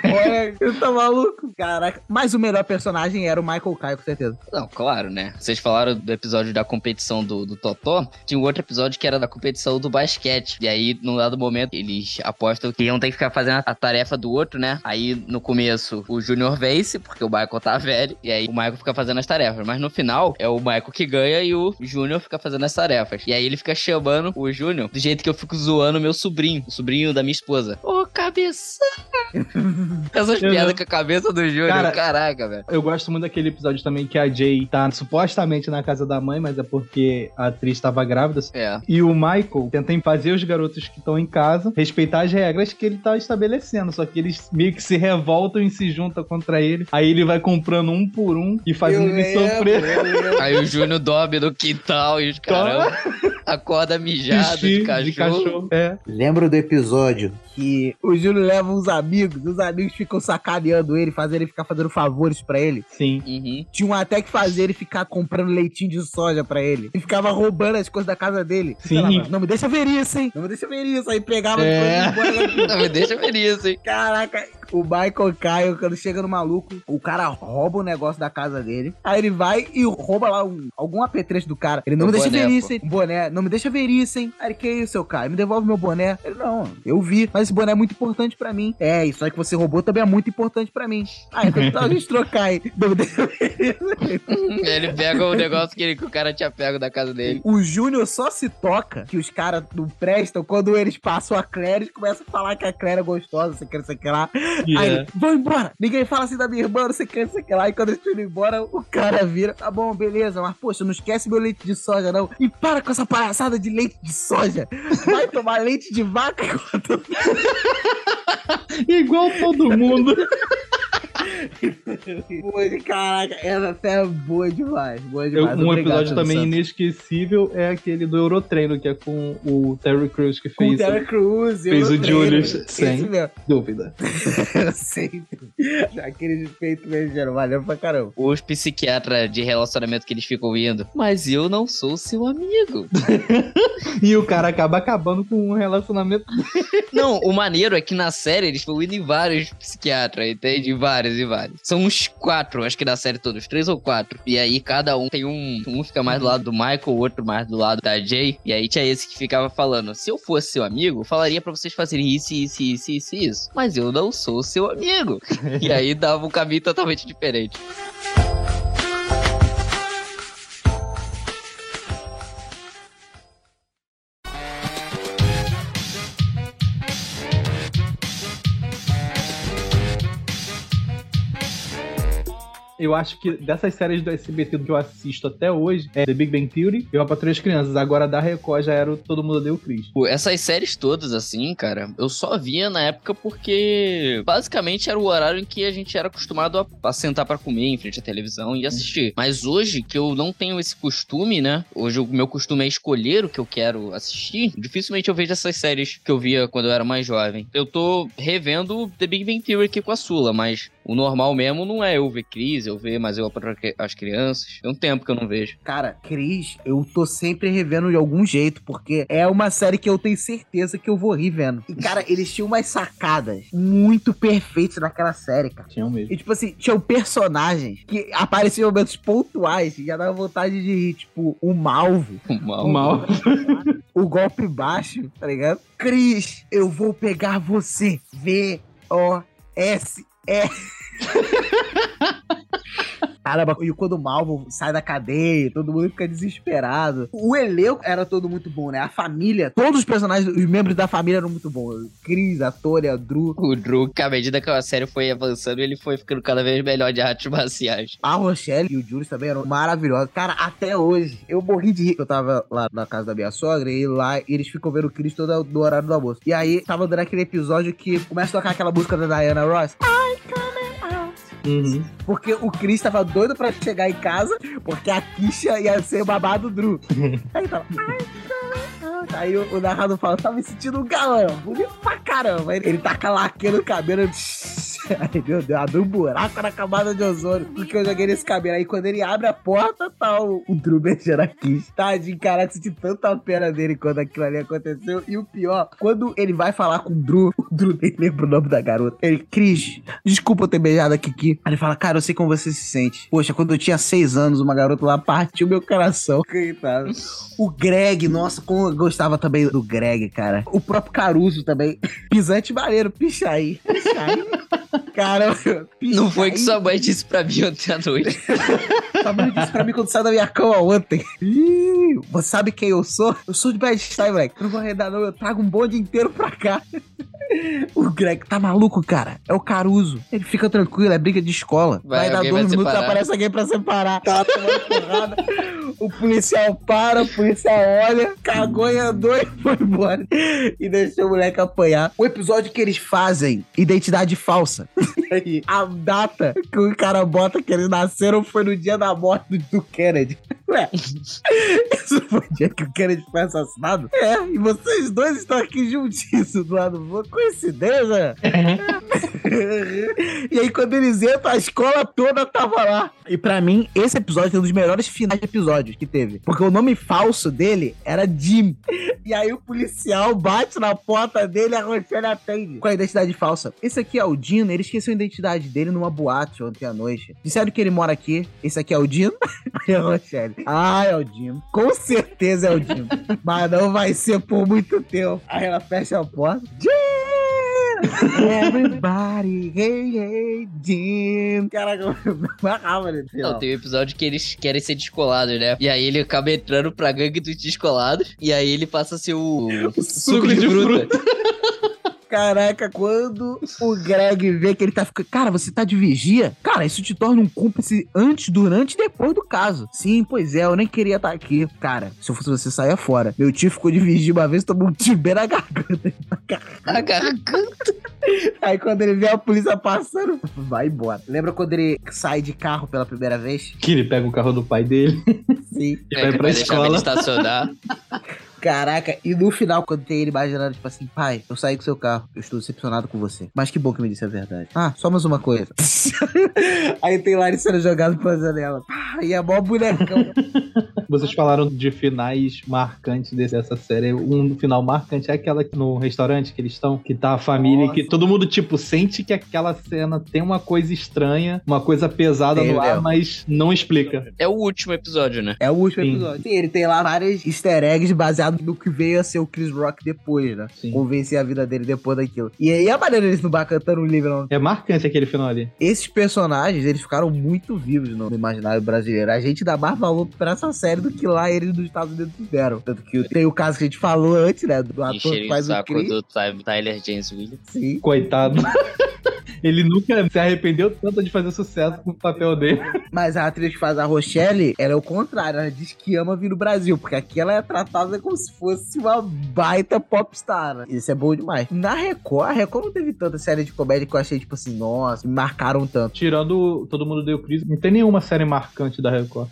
Olha, eu tá maluco. Caraca. Mas o melhor personagem era o Michael Kai, com certeza. Não, claro, né? Vocês falaram do episódio da competição do, do Totó. Tinha um outro episódio que era da competição do basquete. E aí, num dado momento, eles apostam que iam ter que ficar fazendo a tarefa do outro, né? Aí, no começo, o Júnior vence, porque o Michael tá velho. E aí, o Michael fica fazendo as tarefas. Mas no final, é o Michael que ganha e o Júnior fica fazendo as tarefas. E aí, ele fica chamando o Júnior do jeito que eu fico zoando meu sobrinho, o sobrinho da minha esposa. Ô, cabeça! Essas Eu piadas não- com a cabeça do Júnior, Cara, caraca, velho. Eu gosto muito daquele episódio também que a Jay tá supostamente na casa da mãe, mas é porque a atriz tava grávida. É. E o Michael tenta fazer os garotos que estão em casa respeitar as regras que ele tá estabelecendo. Só que eles meio que se revoltam e se juntam contra ele. Aí ele vai comprando um por um e fazendo Eu ele sofrer. Aí o Júnior dorme no quintal e os caramba acorda mijado de cachorro. de cachorro. É. Lembra do episódio que o Júnior leva uns amigos, os amigos ficam sacaneando ele, fazendo ele ficar fazendo favores pra ele? Sim. Uhum. Tinha um até que fazer ele ficar comprando leitinho de soja pra ele. E ficava roubando as coisas da casa dele. Sim. Sei lá, não me deixa ver isso, hein? Não me deixa ver isso. Aí pegava É. e embora Não, me deixa ver isso, hein? Caraca, o Michael Caio, quando chega no maluco, o cara rouba o negócio da casa dele. Aí ele vai e rouba lá um- algum apetrecho do cara. Ele não O me deixa boné, ver isso, hein? Um boné. Não me deixa ver isso, hein? Aí ele, que isso, seu Caio? Me devolve meu boné. Ele, não, eu vi. Mas esse boné é muito importante pra mim. É, isso aí que você roubou também é muito importante pra mim. Ah, então tá a gente trocar aí. Não me deixa ver isso. Ele pega o negócio que, ele- que o cara tinha pego da casa dele. O Júnior só se toca que os caras não prestam quando eles passam a Claire e começam a falar que a Claire é gostosa, você quer, você quer lá. Aí ele, vão embora. Ninguém fala assim da minha irmã, não sei o que, não sei o que lá. E quando eles estão indo embora, o cara vira, tá bom, beleza, mas poxa, não esquece meu leite de soja, não. E para com essa palhaçada de leite de soja. Vai tomar leite de vaca enquanto... Igual todo mundo. Caraca, essa série é boa demais, boa Eu- demais. um Obrigado, episódio também Santos. inesquecível é aquele do Eurotreino, que é com o Terry Crews que Com o fez. Terry Crews, fez o. Julius, sem dúvida. Sempre. Aquele feito mesmo, valeu pra caramba. Os psiquiatras de relacionamento que eles ficam indo. Mas eu não sou seu amigo. E o cara acaba acabando com um relacionamento. Não, o maneiro é que na série eles vão indo em vários psiquiatras, entende? Em Vários e vários. São uns quatro, acho que da série todos, três ou quatro. E aí cada um tem um. Um fica mais do lado do Michael, o outro mais do lado da Jay. E aí tinha esse que ficava falando: se eu fosse seu amigo, falaria pra vocês fazerem isso, isso, isso, isso, isso. Mas eu não sou seu amigo. e aí dava um caminho totalmente diferente. Eu acho que dessas séries do SBT que eu assisto até hoje é The Big Bang Theory e Eu Patrulho as Crianças. Agora da Record já era o Todo Mundo Deu Cris. Pô, Essas séries todas, assim, cara, eu só via na época porque basicamente era o horário em que a gente era acostumado a, a sentar pra comer em frente à televisão e assistir. Mas hoje, que eu não tenho esse costume, né? Hoje o meu costume é escolher o que eu quero assistir. Dificilmente eu vejo essas séries que eu via quando eu era mais jovem. Eu tô revendo The Big Bang Theory aqui com a Sula, mas O normal mesmo não é eu ver Cris, eu ver, mas eu para as crianças. Tem um tempo que eu não vejo. Cara, Cris, eu tô sempre revendo de algum jeito, porque é uma série que eu tenho certeza que eu vou rir vendo. E, cara, eles tinham umas sacadas muito perfeitas naquela série, cara. Tinham mesmo. E, tipo assim, tinham personagens que apareciam em momentos pontuais e já dava vontade de rir. Tipo, o Malvo. O mal. O mal. o golpe baixo, tá ligado? Cris, eu vou pegar você. Eh. And Caramba, e quando o Malvo sai da cadeia, todo mundo fica desesperado. O elenco era todo muito bom, né? A família, todos os personagens, os membros da família eram muito bons. Cris, a Tori, a Drew. O Drew, que à medida que a série foi avançando, ele foi ficando cada vez melhor de artes marciais. A Rochelle e o Julius também eram maravilhosos. Cara, até hoje, eu morri de rir. Eu tava lá na casa da minha sogra e lá eles ficam vendo o Cris todo no horário do almoço. E aí, tava dando aquele episódio que começa a tocar aquela música da Diana Ross. I coming out. Uhum. Porque o Chris tava doido pra chegar em casa, porque a Kisha ia ser o babado do Drew. Aí tava. Aí o, o narrador fala, tá me sentindo um galã, bonito pra caramba. Aí ele taca laqueando o cabelo. Ai, meu Deus, abriu um buraco na camada de ozônio. Porque eu joguei nesse cabelo. Aí quando ele abre a porta, tá o, o Drew beijando a Kiss. Tadinho, caraca, senti tanta pena dele quando aquilo ali aconteceu. E o pior, quando ele vai falar com o Drew, o Drew nem lembra o nome da garota. Ele, Cris, desculpa eu ter beijado a Kiki. Aí ele fala, cara, eu sei como você se sente. Poxa, quando eu tinha seis anos, uma garota lá partiu meu coração. Coitado. O Greg, nossa, como eu gostava também do Greg, cara. O próprio Caruso também. Pisante maneiro, pichaí. Pichaí. Caramba. Não foi que sua mãe disse pra mim ontem à noite. Sua mãe disse pra mim quando saiu da minha cama ontem. Ih, você sabe quem eu sou? Eu sou de Bad-Stuy, moleque. Eu não vou arredar não, eu trago um bonde inteiro pra cá. O Greg tá maluco, cara. É o Caruso. Ele fica tranquilo, é briga de escola. Vai, Vai, dar dois vai minutos, separar. aparece alguém pra separar. Tá tomando porrada. O policial para, o policial olha, cagou e andou e foi embora. E deixou o moleque apanhar. O episódio que eles fazem, identidade falsa. A data que o cara bota que eles nasceram foi no dia da morte do, Kennedy. Ué, isso foi o dia que o Kennedy foi assassinado? É, e vocês dois estão aqui juntíssimos do lado do outro. Coincidência? E aí, quando eles entram, a escola toda tava lá. E pra mim, esse episódio é um dos melhores finais de episódios que teve. Porque o nome falso dele era Jim. E aí o policial bate na porta dele e a Rochelle atende. Com a identidade falsa. Esse aqui é o Dino, ele esqueceu a identidade dele numa boate ontem à noite. Disseram que ele mora aqui. Esse aqui é o Dino. Aí a Rochelle. Ah, é o Dino. Com certeza é o Dino. Mas não vai ser por muito tempo. Aí ela fecha a porta. Jim! Everybody, hey, hey, Jim. Caraca, eu me amarrava nesse Não, final. tem um episódio que eles querem ser descolados, né? E aí ele acaba entrando pra gangue dos descolados. E aí ele passa a ser o, suco de, de fruta. Caraca, quando o Greg vê que ele tá ficando. Cara, você tá de vigia? Cara, isso te torna um cúmplice antes, durante e depois do caso. Sim, pois é, eu nem queria estar aqui. Cara, se eu fosse você, saia fora. Meu tio ficou de vigia uma vez, tomou um bem na garganta. A garganta. Aí quando ele vê a polícia passando, vai embora. Lembra quando ele sai de carro pela primeira vez? Que ele pega o carro do pai dele Sim. e É, vai que pra vai deixar ele escola. estacionar. Caraca, e no final, quando tem ele imaginando, tipo assim, pai, eu saí com seu carro, eu estou decepcionado com você. Mas que bom que me disse a verdade. Ah, só mais uma coisa. Aí tem Larry sendo jogado pela janela. Ah, e é mó bonecão. Vocês falaram de finais marcantes desse- dessa série. Um final marcante é aquela que no restaurante que eles estão, que tá a família, e que todo mundo, tipo, sente que aquela cena tem uma coisa estranha, uma coisa pesada Tem, no ar, mas não explica. É o último episódio, né? É o último Sim. episódio. Sim, ele tem lá vários easter eggs baseados no que veio a ser o Chris Rock depois, né? Sim. Convencer a vida dele depois daquilo. E aí a maneira deles não bar cantando o livro, não. É marcante aquele final ali. Esses personagens, eles ficaram muito vivos no imaginário brasileiro. A gente dá mais valor pra essa série do que lá eles nos Estados Unidos deram. Tanto que tem o caso que a gente falou antes, né? Do ator que Encherem o faz o saco Chris. do Ty- Tyler James Williams. Sim. Coitado. Ele nunca se arrependeu tanto de fazer sucesso com o papel dele. Mas a atriz que faz a Rochelle, ela é o contrário. Ela diz que ama vir no Brasil, porque aqui ela é tratada como se fosse uma baita popstar. Né? Isso é bom demais. Na Record, a Record não teve tanta série de comédia que eu achei, tipo assim, nossa, me marcaram tanto. Tirando Todo Mundo Deu Crise, não tem nenhuma série marcante da Record.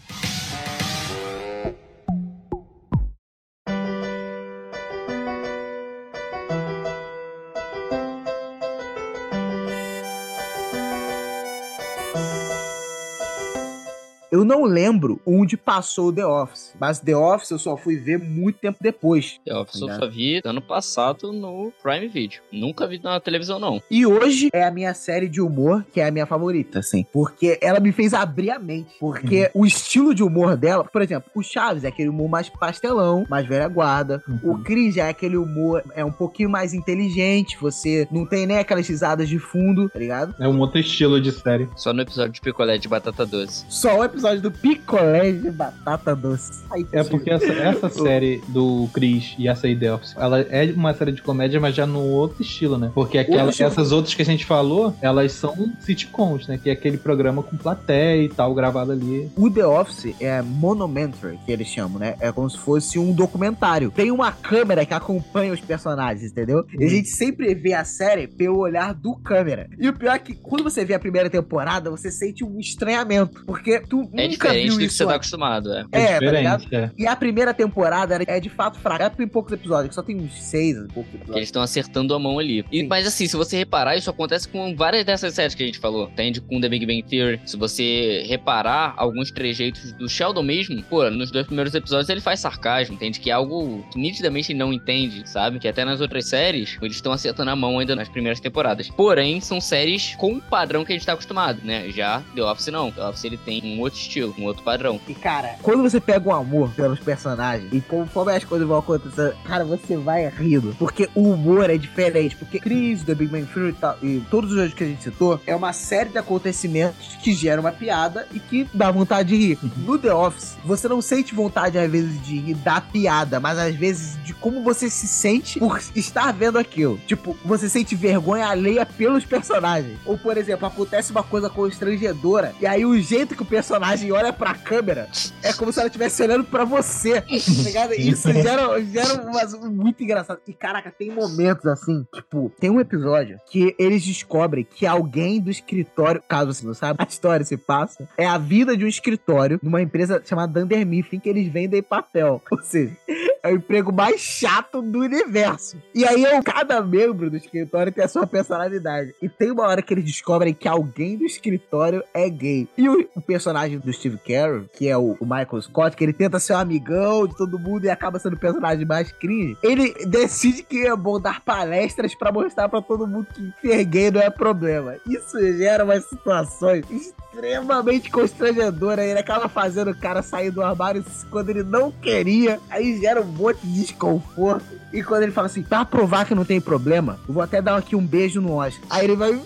Não lembro onde passou The Office, mas The Office eu só fui ver muito tempo depois. The Office eu Tá só vi ano passado no Prime Video. Nunca vi na televisão, não. E hoje é a minha série de humor, que é a minha favorita, assim. Porque ela me fez abrir a mente. Porque o estilo de humor dela, por exemplo, o Chaves é aquele humor mais pastelão, mais velha guarda. O Cris já é aquele humor, é um pouquinho mais inteligente. Você não tem nem aquelas risadas de fundo, tá ligado? É um outro estilo de série. Só no episódio de picolé de batata doce. Só o episódio do picolé de batata doce. Ai, É porque essa, essa série do Chris e essa aí The Office, ela é uma série de comédia, mas já no outro estilo, né? Porque aquela, Outro estilo. essas outras que a gente falou, elas são sitcoms, né? Que é aquele programa com plateia e tal, gravado ali. O The Office é monomentary, que eles chamam, né? É como se fosse um documentário. Tem uma câmera que acompanha os personagens, entendeu? E a gente sempre vê a série pelo olhar do câmera. E o pior é que quando você vê a primeira temporada, você sente um estranhamento. Porque tu É nunca diferente viu do que você tá acostumado, é. É, tá diferente, ligado? é. E a primeira temporada é de fato fraca. É tem poucos episódios, só tem uns seis, poucos Que eles episódios. estão acertando a mão ali. E- mas assim, se você reparar, isso acontece com várias dessas séries que a gente falou. Entende? Com The Big Bang Theory. Se você reparar alguns trejeitos do Sheldon mesmo, pô, nos dois primeiros episódios ele faz sarcasmo, entende? Que é algo que nitidamente ele não entende, sabe? Que até nas outras séries, eles estão acertando a mão ainda nas primeiras temporadas. Porém, são séries com o padrão que a gente tá acostumado, né? Já The Office não. The Office ele tem um outro estilo, um outro padrão. E, cara, quando você pega um amor pelos personagens e conforme as coisas vão acontecendo, cara, você vai rindo. Porque o humor é diferente. Porque Chris, The Big Bang Theory e, tal, e todos os outros que a gente citou, é uma série de acontecimentos que gera uma piada e que dá vontade de rir. No The Office, você não sente vontade, às vezes, de rir da piada, mas às vezes de como você se sente por estar vendo aquilo. Tipo, você sente vergonha alheia pelos personagens. Ou, por exemplo, acontece uma coisa constrangedora e aí o jeito que o personagem olha pra câmera é como se ela estivesse olhando pra você. Tá ligado? Isso gera, gera umas, muito engraçado. E caraca, tem momentos assim, tipo, tem um episódio que eles descobrem que alguém do escritório, caso você não saiba, a história se passa, é a vida de um escritório numa empresa chamada Dunder Mifflin que eles vendem papel. Ou seja, é o emprego mais chato do universo. E aí, eu, cada membro do escritório tem a sua personalidade. E tem uma hora que eles descobrem que alguém do escritório é gay. E o, o personagem do Steve Carell, que é o, o Michael Scott, que ele tenta ser um amigão de todo mundo e acaba sendo o personagem mais cringe, ele decide que é bom dar palestras pra mostrar pra todo mundo que ser gay não é problema. Isso gera umas situações extremamente constrangedoras. Ele acaba fazendo o cara sair do armário quando ele não queria. Aí gera um monte de desconforto. E quando ele fala assim, pra provar que não tem problema, eu vou até dar aqui um beijo no Oscar. Aí ele vai.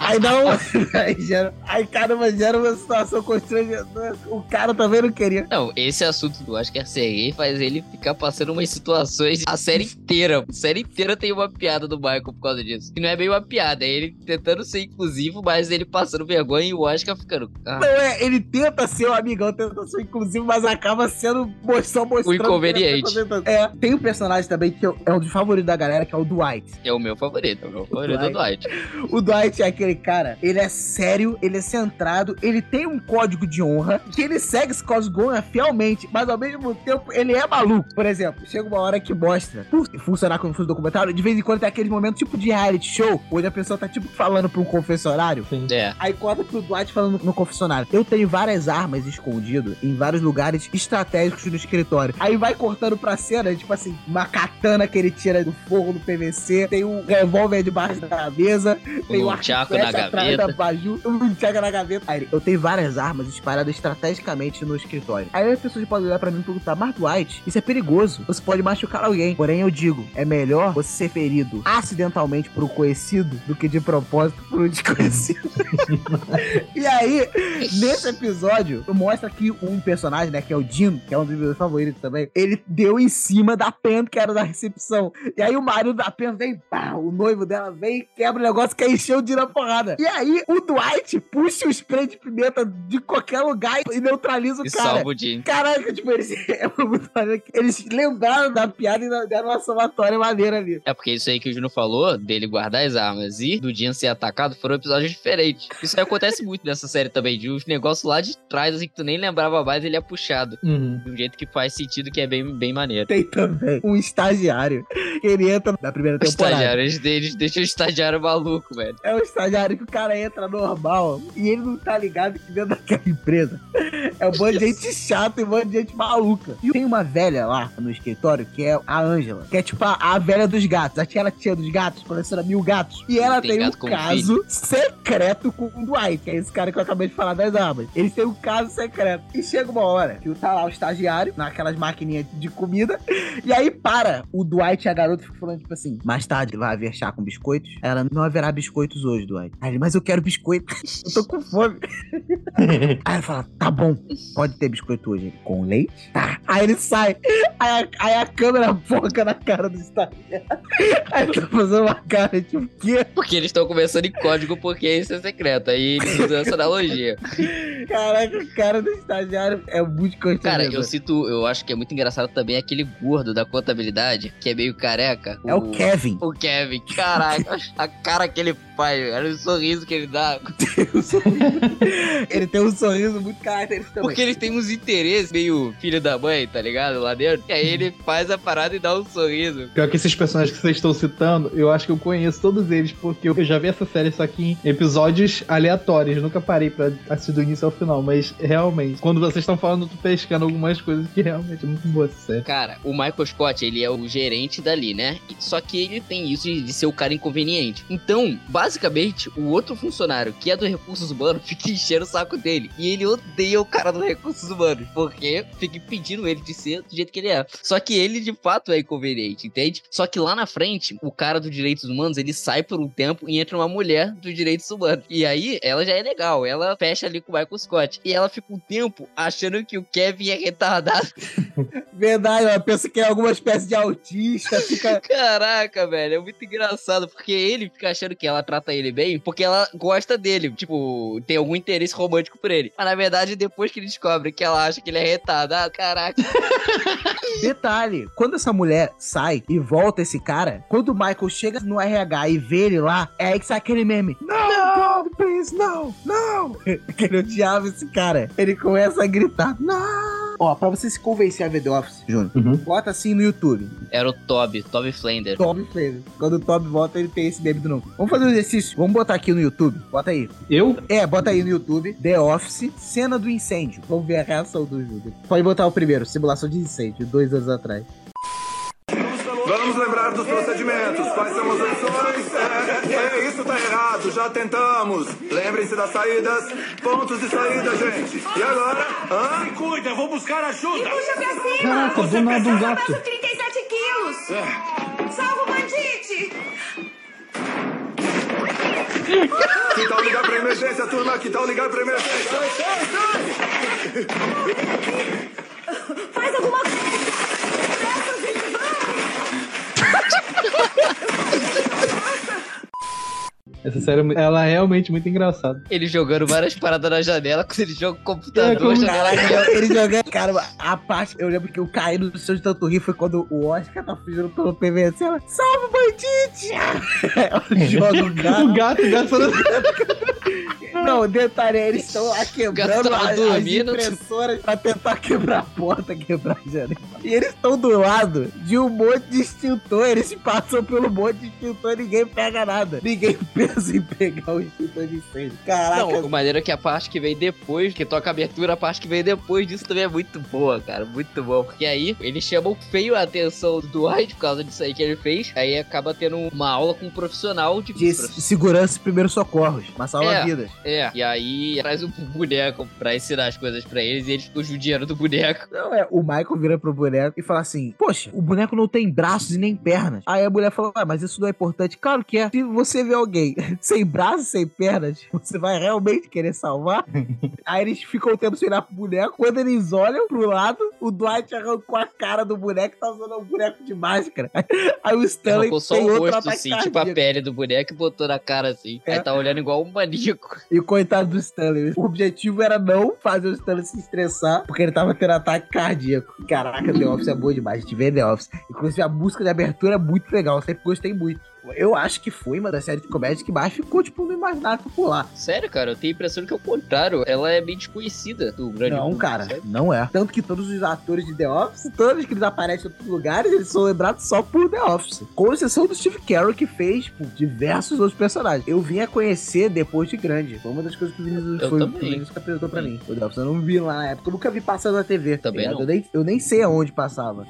aí dá um. Aí, gera... aí caramba, gera uma situação constrangedora. O cara também não queria. Não, esse assunto do Oscar ser faz ele ficar passando umas situações a série inteira. A série inteira tem uma piada do Michael por causa disso. Que não é bem uma piada, é ele tentando ser inclusivo, mas ele passando vergonha e o Oscar ficando. Ah, Não é, ele tenta ser um amigão, tenta ser inclusivo, mas acaba sendo só mostrando. O inconveniente. tá fazendo. É, tem um personagem também que é um dos favoritos da galera, que é o Dwight. é o meu favorito, é o meu favorito do Dwight. O Dwight é aquele cara, ele é sério, ele é centrado, ele tem um código de honra, que ele segue esse código de honra fielmente, mas ao mesmo tempo ele é maluco. Por exemplo, chega uma hora que mostra, por funcionar como fosse documentário, de vez em quando tem aqueles momentos tipo de reality show, onde a pessoa tá tipo falando pra um confessionário. É. Aí corta pro Dwight falando no confessionário. Eu tenho várias armas escondidas em vários lugares estratégicos do escritório. Aí vai cortando pra cena, tipo assim, uma katana que ele tira do forro do PVC, tem um revólver debaixo da mesa, tem um Um arco na gaveta. da baju, um tchaco na gaveta. Aí eu tenho várias armas espalhadas estrategicamente no escritório. Aí as pessoas podem olhar pra mim e perguntar, mas Dwight, isso é perigoso. Você pode machucar alguém. Porém, eu digo, é melhor você ser ferido acidentalmente por um conhecido do que de propósito por um E aí, nesse episódio, mostra que um personagem, né, que é o Dino, que é um dos meus favoritos também, ele deu em cima da Pen, que era da recepção. E aí o marido da Pen vem, pá, o noivo dela vem, quebra o negócio, quer encher o Dino a porrada. E aí o Dwight puxa o spray de pimenta de qualquer lugar e neutraliza o E cara. salva o Dino. Caraca, tipo, eles, é que eles lembraram da piada e deram uma somatória maneira ali. É porque isso aí que o Juno falou, dele guardar as armas e do Jean ser atacado, foram episódios diferente. Isso aí acontece muito nessa série também, de uns negócios lá de trás, assim, que tu nem lembrava mais, ele é puxado. Uhum. De um jeito que faz sentido, que é bem, bem maneiro. Tem também um estagiário ele entra na primeira O temporada. estagiário, eles, eles deixam o estagiário maluco, velho. É um estagiário que o cara entra normal e ele não tá ligado que dentro daquela empresa é um monte de gente chata e um monte de gente maluca. E tem uma velha lá no escritório que é a Ângela, que é tipo a, a velha dos gatos, aquela tia dos gatos, coleciona mil gatos. E ela Tem tem, um gato como caso secreto com o Dwight, que é esse cara que eu acabei de falar das armas. Eles têm um caso secreto. E chega uma hora que tá lá o estagiário, naquelas maquininhas de comida, e aí para o Dwight e a garota ficam falando, tipo assim: mais tarde vai haver chá com biscoitos? Ela não haverá biscoitos hoje, Dwight. Aí ele, mas eu quero biscoito. eu tô com fome. aí ela fala: tá bom, pode ter biscoito hoje. Com leite? Tá. Aí ele sai. Aí a, aí a câmera foca na cara do estagiário. Aí ele tá fazendo uma cara tipo, o quê? Porque eles estão conversando em código porque é secreto. Aí eles usam essa analogia. Caraca, o cara do estagiário é muito constrangedor. Cara, eu sinto, eu acho que é muito engraçado também aquele gordo da contabilidade, que é meio careca. É o Kevin. O Kevin, caraca, a cara que ele faz, olha o sorriso que ele dá. Ele tem um sorriso muito característico também. Porque eles têm uns interesses meio filho da mãe, tá ligado? Lá dentro. E aí ele faz a parada e dá um sorriso. Pior que esses personagens que vocês estão citando, eu acho que eu conheço todos eles, porque eu já vi essa série só que em episódios aleatórios. Nunca parei pra assistir do início ao final, mas realmente, quando vocês estão falando, eu tô pescando algumas coisas que realmente é muito boa série. Cara, o Michael Scott, ele é o gerente dali, né? Só que ele tem isso de, ser o cara inconveniente. Então, basicamente, o outro funcionário, que é do Recursos Humanos, fica enchendo o saco dele. E ele odeia o cara do Recursos Humanos, porque fica impedindo ele de ser do jeito que ele é. Só que ele, de fato, é inconveniente, entende? Só que lá na frente, o cara dos Direitos Humanos, ele sai por um tempo e entra uma mulher dos Direitos Humanos. E aí, ela já é legal, ela fecha ali com o Michael Scott. E ela fica um tempo achando que o Kevin é retardado. Verdade, ela pensa que é alguma espécie de autista, fica. Caraca, velho, é muito engraçado, porque ele fica achando que ela trata ele bem, porque ela gosta dele, tipo, tem algum interesse romântico por ele. Mas na verdade, depois que ele descobre que ela acha que ele é retardado, caraca. Detalhe, quando essa mulher sai e volta esse cara, quando o Michael chega no RH e vê ele lá, é aí que sai aquele meme. Não, God, please, não, não. Porque ele odiava esse cara. Ele começa a gritar, não. Ó, pra você se convencer a ver The Office, Júnior, bota assim no YouTube. Era o Toby, Toby Flender. Toby Flender. Quando o Toby volta, ele tem esse do novo. Vamos fazer um exercício. Vamos botar aqui no YouTube. Bota aí. Eu? É, bota aí no YouTube. The Office, cena do incêndio. Vamos ver a reação do Júnior. Pode botar o primeiro, simulação de incêndio, dois anos atrás. Vamos lembrar dos procedimentos. Quais são é, errado. Já tentamos. Lembrem-se das saídas. Pontos de saída, gente. E agora? Hã? Se cuida, eu vou buscar ajuda. E puxa pra cima. Caraca, do nada um gato. Peso 37 quilos. É. Salva o bandite. Que tal ligar pra emergência, turma? Que tal ligar pra emergência? Faz alguma coisa. Pressa, gente, Essa série, é ela é realmente muito engraçada. Ele jogando várias paradas na janela, quando ele joga o computador, É, como- a janela Caraca, ele jogando. Cara, a parte. Eu lembro que eu caí no chão de tanto rir foi quando o Oscar tá fugindo pelo PVC. Ela, salve o bandite! Joga o gato. O gato, o gato falando. Não, detalhe, é, eles estão lá quebrando tava as, impressoras pra tentar quebrar a porta, quebrar a janela. E eles estão do lado de um monte de extintor. Eles passam pelo monte de extintor e ninguém pega nada. Ninguém pensa em pegar o extintor de incêndio. Caraca. Não, o maneiro é que a parte que vem depois, que toca a abertura, a parte que vem depois disso também é muito boa, cara. Muito bom. Porque aí eles chamam feio a atenção do Dwight por causa disso aí que ele fez. Aí acaba tendo uma aula com um profissional de, de segurança e primeiros socorros. Uma salva É. vidas. É, e aí traz um boneco pra ensinar as coisas pra eles e eles ficam judiando do boneco. Não, é, o Michael vira pro boneco e fala assim: Poxa, o boneco não tem braços e nem pernas. Aí a mulher fala: Ah, mas isso não é importante. Claro que é. Se você vê alguém sem braços, sem pernas, você vai realmente querer salvar? Aí eles ficam tendo que olhar pro boneco. Quando eles olham pro lado, o Dwight arrancou a cara do boneco e tá usando um boneco de máscara. Aí o Stanley Arrancou só tem o outro rosto, assim, tipo a cardíaco. pele do boneco e botou na cara assim. É. Aí tá olhando igual um maníaco. E o coitado do Stanley. O objetivo era não fazer o Stanley se estressar, porque ele tava tendo ataque cardíaco. Caraca, The Office é boa demais. A gente vê The Office. Inclusive, a música de abertura é muito legal. Eu sempre gostei muito. Eu acho que foi uma das séries de comédia que mais ficou, tipo, no imaginário popular. Sério, cara, eu tenho a impressão que é o contrário. Ela é bem desconhecida do grande Não, público, cara, sabe? não é. Tanto que todos os atores de The Office, todos que eles aparecem em outros lugares, eles são lembrados só por The Office. Com exceção do Steve Carell, que fez tipo, diversos outros personagens. Eu vim a conhecer depois de grande. Foi uma das coisas que o Vinícius, Eu foi, também. que o Vinícius apresentou pra mim. O The Office eu não vi lá na época. Eu nunca vi passando na TV. Também. Eu nem, eu nem sei aonde passava.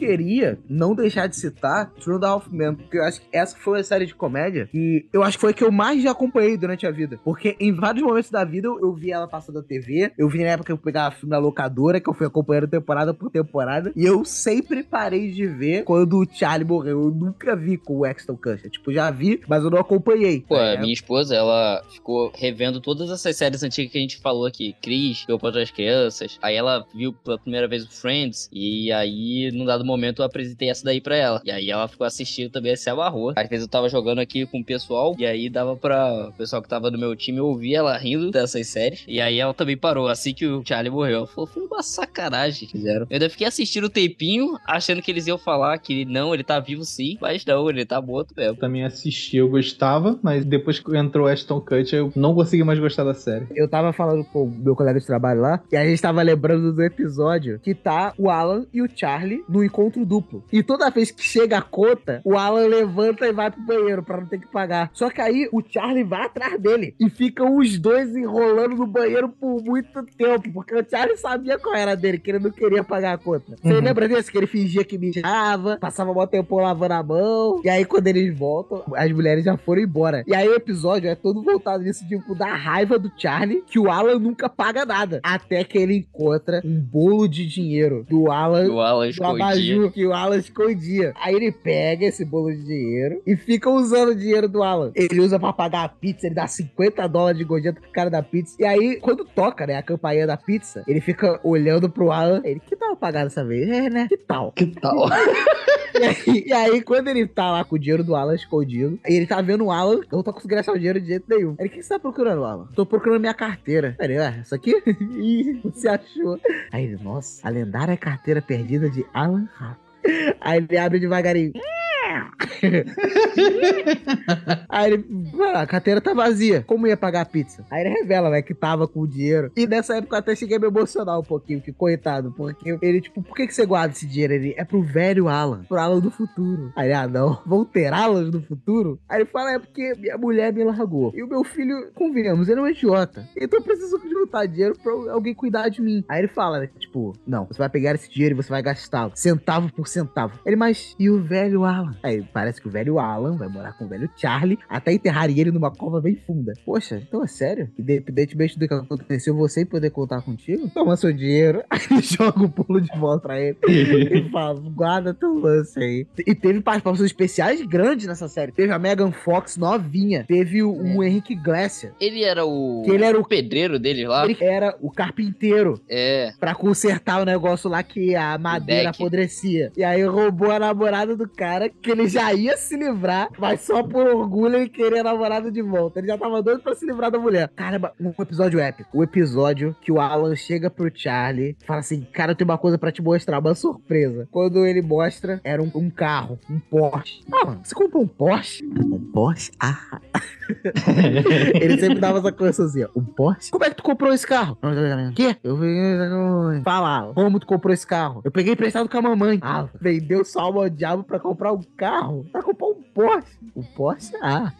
Queria não deixar de citar True da Hoffman, porque eu acho que essa foi a série de comédia que eu acho que foi a que eu mais já acompanhei durante a vida. Porque em vários momentos da vida eu, eu vi ela passando na TV, eu vi na época que eu pegava filme na locadora, que eu fui acompanhando temporada por temporada, e eu sempre parei de ver quando o Charlie morreu. Eu nunca vi com o Exton Kutcher. Tipo, já vi, mas eu não acompanhei. Pô, É, a minha esposa, ela ficou revendo todas essas séries antigas que a gente falou aqui. Cris, Eu para as Crianças. Aí ela viu pela primeira vez o Friends. E aí, num dado momento, eu apresentei essa daí pra ela. E aí ela ficou assistindo também, se amarrou. Às vezes eu tava jogando aqui com o pessoal. E aí dava pra o pessoal que tava no meu time ouvir ela rindo dessas séries. E aí ela também parou. Assim que o Charlie morreu, ela falou: foi uma sacanagem que fizeram. Eu ainda fiquei assistindo o tempinho, achando que eles iam falar que não, ele tá vivo sim. Mas não, ele tá morto mesmo. Também assisti, eu gostava, mas depois que entrou Ashton Kutcher, eu não consegui mais gostar da série. Eu tava falando com o meu colega de trabalho lá, e a gente tava lembrando do episódio que tá o Alan e o Charlie no encontro duplo. E toda vez que chega a conta, o Alan levanta e vai pro banheiro pra não ter que pagar. Só que aí o Charlie vai atrás dele e ficam os dois enrolando no banheiro por muito tempo, porque o Charlie sabia qual era dele, que ele não queria pagar a conta. Você Uhum. lembra desse? Que ele fingia que mijava, passava mó tempo lavando a mão, e aí quando eles voltam, as mulheres já foram embora. E aí o episódio é todo voltado nisso, tipo, da raiva do Charlie, que o Alan nunca paga nada. Até que ele encontra um bolo de dinheiro do Alan. O Alan do que o Alan escondia. Aí ele pega esse bolo de dinheiro e fica usando o dinheiro do Alan. Ele usa pra pagar a pizza, ele dá 50 dólares de gorjeta pro cara da pizza. E aí, quando toca, né, a campainha da pizza, ele fica olhando pro Alan. Ele, que tal pagar dessa vez? É, né? Que tal? Que tal? E aí, e aí, quando ele tá lá com o dinheiro do Alan escondido, ele tá vendo o Alan, eu não tô conseguindo achar o dinheiro de jeito nenhum. Ele, o que você tá procurando, Alan? Tô procurando minha carteira. Peraí, ué, isso aqui? Ih, você achou. Aí ele, nossa, a lendária carteira perdida de Alan. Aí ele abre devagarinho. Aí ele, "Ah, a carteira tá vazia. Como ia pagar a pizza? Aí ele revela, né, que tava com o dinheiro. E nessa época eu até cheguei a me emocionar um pouquinho, que coitado, porque ele, tipo, por que, que você guarda esse dinheiro? Ele, é pro velho Alan, pro Alan do futuro. Aí ele, ah, não, vão ter Alan do futuro? Aí ele fala, é porque minha mulher me largou. E o meu filho, convenhamos, ele é um idiota. Então eu preciso juntar dinheiro pra alguém cuidar de mim. Aí ele fala, né, tipo, não, você vai pegar esse dinheiro e você vai gastá-lo, centavo por centavo. Ele, mas e o velho Alan? Aí parece que o velho Alan vai morar com o velho Charlie até enterrarem ele numa cova bem funda. Poxa, então é sério? Independentemente do que aconteceu, você poder contar contigo? Toma seu dinheiro. Aí joga o pulo de volta pra ele e fala, guarda teu lance aí. E teve participações especiais grandes nessa série. Teve a Megan Fox novinha. Teve o, o Henrique Glacier. Ele era o. Que ele era o- pedreiro deles lá. Ele era o carpinteiro É. pra consertar o negócio lá que a madeira apodrecia. E aí roubou a namorada do cara, que ele já ia se livrar, mas só por orgulho ele queria a namorada de volta. Ele já tava doido pra se livrar da mulher. Caramba, um episódio épico. O episódio que o Alan chega pro Charlie e fala assim: Cara, eu tenho uma coisa pra te mostrar, uma surpresa. Quando ele mostra, era um, um carro, um Porsche. Ah, você comprou um Porsche? Um Porsche? Ah. ele sempre dava essa coisa assim: Um Porsche? Como é que tu comprou esse carro? Quê? Eu. Fala, como tu comprou esse carro? Eu peguei emprestado com a mamãe. Ah, vendeu só ao diabo pra comprar um carro. Pra comprar um Porsche. Um Porsche? Ah.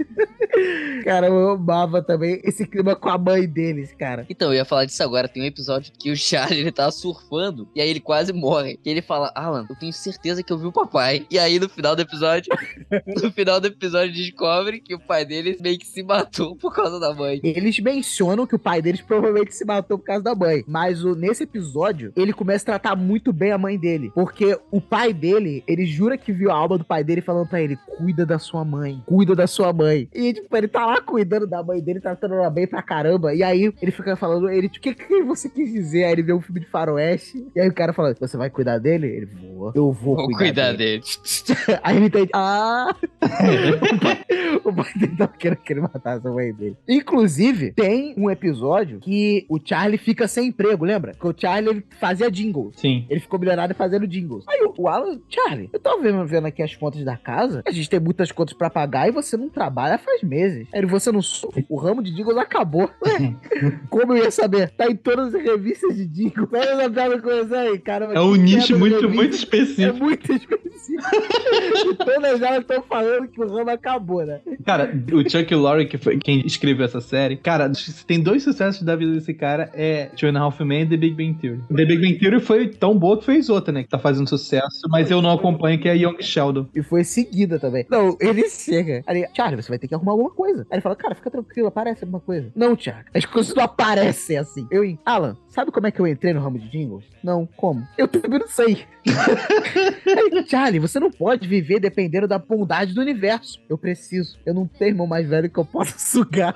cara, eu amava também esse clima com a mãe deles, cara. Então, eu ia falar disso agora. Tem um episódio que o Charlie ele tava surfando e aí ele quase morre. E ele fala: Alan, eu tenho certeza que eu vi o papai. E aí no final do episódio, no final do episódio, descobre que o pai dele meio que se matou por causa da mãe. Eles mencionam que o pai deles provavelmente se matou por causa da mãe. Mas o, nesse episódio, ele começa a tratar muito bem a mãe dele. Porque o pai dele, ele jura que viu a alma do pai dele falando pra ele: cuida da sua mãe, cuida da sua mãe. E, tipo, ele tá lá cuidando da mãe dele, tratando ela bem pra caramba. E aí ele fica falando, ele, tipo, o que, que você quis dizer? Aí ele vê um filme de faroeste. E aí o cara fala, você vai cuidar dele? Ele, vou, eu vou, Vou cuidar, cuidar dele. dele. Aí ele entende, ah! o, pai, o pai dele tava querendo que ele matasse a mãe dele. Inclusive, tem um episódio que o Charlie fica sem emprego, lembra? Que o Charlie ele fazia jingles. Sim. Ele ficou milionário fazendo jingles. Aí o- o Alan, Charlie, eu tô vendo, vendo aqui as contas da casa. A gente tem muitas contas pra pagar e você não trabalha faz meses. Aí você não soube? O ramo de jingles acabou. Ué, como eu ia saber? Tá em todas as revistas de jingles. Olha essa piada coisa aí, cara. É um nicho muito, muito É específico. muito específico. e todas elas estão falando que o ramo acabou, né? Cara, o Chuck Lorre, que foi quem escreveu essa série, cara, tem dois sucessos da vida desse cara, é Two and a Half Men e The Big Bang Theory. The Big Bang Theory foi tão boa que fez outra, né? Que tá fazendo sucesso, mas eu não acompanho, que é Young Sheldon. Foi seguida também. Não, ele chega. Aí, Charlie, você vai ter que arrumar alguma coisa. Aí ele fala, cara, fica tranquilo, aparece alguma coisa. Não, Thiago, as coisas não aparecem assim. Eu, em Alan, sabe como é que eu entrei no ramo de jingles? Não, como? Eu também não sei. Aí, Charlie, você não pode viver dependendo da bondade do universo. Eu preciso. Eu não tenho irmão mais velho que eu possa sugar.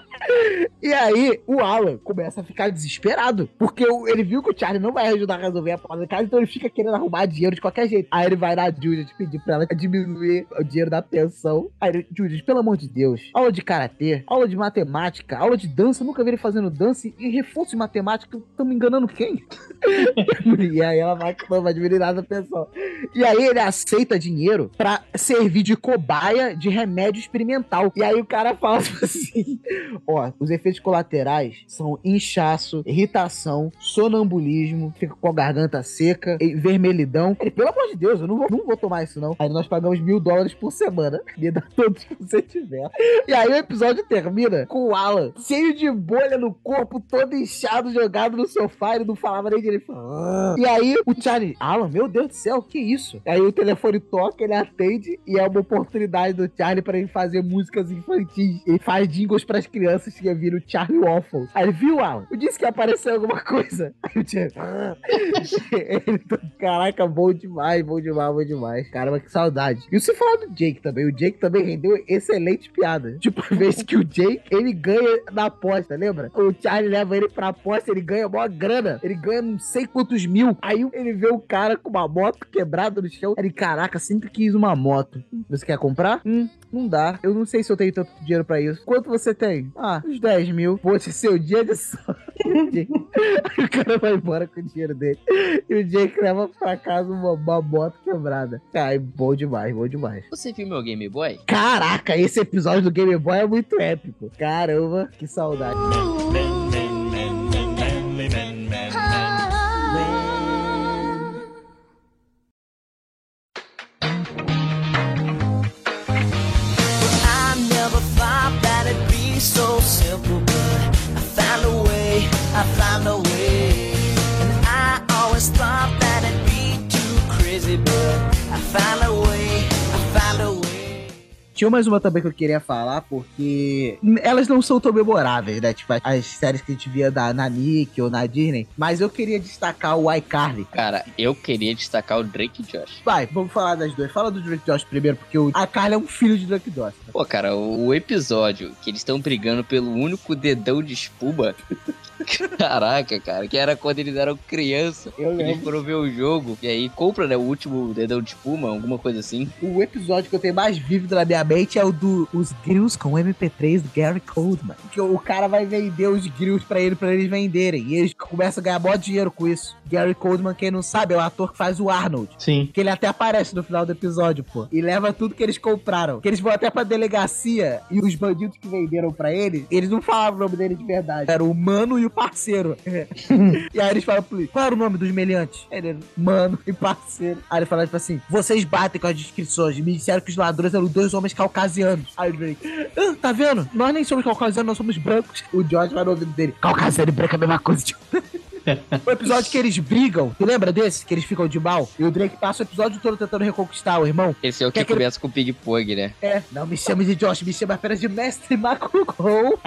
E aí, o Alan começa a ficar desesperado. Porque ele viu que o Charlie não vai ajudar a resolver a porra da casa, então ele fica querendo arrumar dinheiro de qualquer jeito. Aí ele vai na Judith pedir pra ela diminuir o dinheiro da pensão. Aí Judith, pelo amor de Deus, aula de karatê, aula de matemática, aula de dança, nunca vi ele fazendo dança e reforço de matemática, me enganando quem? e aí ela vai, não vai diminuir nada a pensão. E aí ele aceita dinheiro pra servir de cobaia de remédio experimental. E aí o cara fala assim: ó, os efeitos colaterais são inchaço, irritação, sonambulismo, fica com a garganta seca, vermelhidão. Ele, pelo amor de Deus, eu não vou, não vou tomar isso, não. Aí nós pagamos mil dólares por semana. Me dá todos que você tiver. E aí o episódio termina com o Alan cheio de bolha no corpo, todo inchado, jogado no sofá. Ele não falava nem direito. "Ah". E aí o Charlie, Alan, meu Deus do céu, que isso? Aí o telefone toca, ele atende e é uma oportunidade do Charlie pra ele fazer músicas infantis. Ele faz jingles pras crianças que viram Charlie Waffles. Aí ele viu, Alan, eu disse que apareceu alguma coisa. Aí o Charlie, "Ah". ele, caraca, bom demais, bom demais, bom demais. Caramba, que saudade. E você falar do Jake também, o Jake também rendeu excelente piada. Tipo, a vez que o Jake, ele ganha na aposta, lembra? O Charlie leva ele pra aposta, ele ganha mó grana. Ele ganha não sei quantos mil. Aí ele vê o cara com uma moto quebrada no chão. Ele, caraca, sempre quis uma moto. Você quer comprar? Hum, não dá. Eu não sei se eu tenho tanto dinheiro pra isso. Quanto você tem? Ah, uns 10 mil. Poxa, seu dia de sorte. Aí o cara vai embora com o dinheiro dele. E o Jake leva pra casa uma, uma moto quebrada. Ai, bom demais, bom demais. Você viu meu Game Boy? Caraca, esse episódio do Game Boy é muito épico. Caramba, que saudade. Tinha mais uma também que eu queria falar, porque elas não são tão memoráveis, né? Tipo, as séries que a gente via da, na Nick ou na Disney. Mas eu queria destacar o iCarly. Cara, eu queria destacar o Drake Josh. Vai, vamos falar das duas. Fala do Drake Josh primeiro, porque o iCarly é um filho de Drake Josh. né? Pô, cara, o, o episódio que eles estão brigando pelo único dedão de espuma. Caraca, cara, que era quando eles eram criança. Eles foram ver o jogo. E aí compra, né, o último dedão de espuma, alguma coisa assim. O episódio que eu tenho mais vívido na minha mente é o do Os Grills com MP3 do Gary Coldman. Que o cara vai vender os grills pra ele, pra eles venderem. E eles começam a ganhar mó dinheiro com isso. Gary Coldman, quem não sabe, é o ator que faz o Arnold. Sim. Que ele até aparece no final do episódio, pô. E leva tudo que eles compraram. Que eles vão até pra delegacia e os bandidos que venderam pra ele, eles não falavam o nome dele de verdade. Era o mano e o parceiro. e aí eles falam pro polícia, qual era o nome dos meliantes? Ele, mano e parceiro. Aí ele fala tipo assim, vocês batem com as descrições. Me disseram que os ladrões eram dois homens caucasianos. Aí o Drake, ah, tá vendo? Nós nem somos caucasianos, nós somos brancos. O George vai no ouvido dele, caucasiano e branco é a mesma coisa. Tipo... O episódio que eles brigam, tu lembra desse? Que eles ficam de mal? E o Drake passa o episódio todo tentando reconquistar o irmão. Esse é o que, Que aquele- começa com o Pig Pong, né? É, não me chame de Josh, me chama apenas de Mestre Makugou.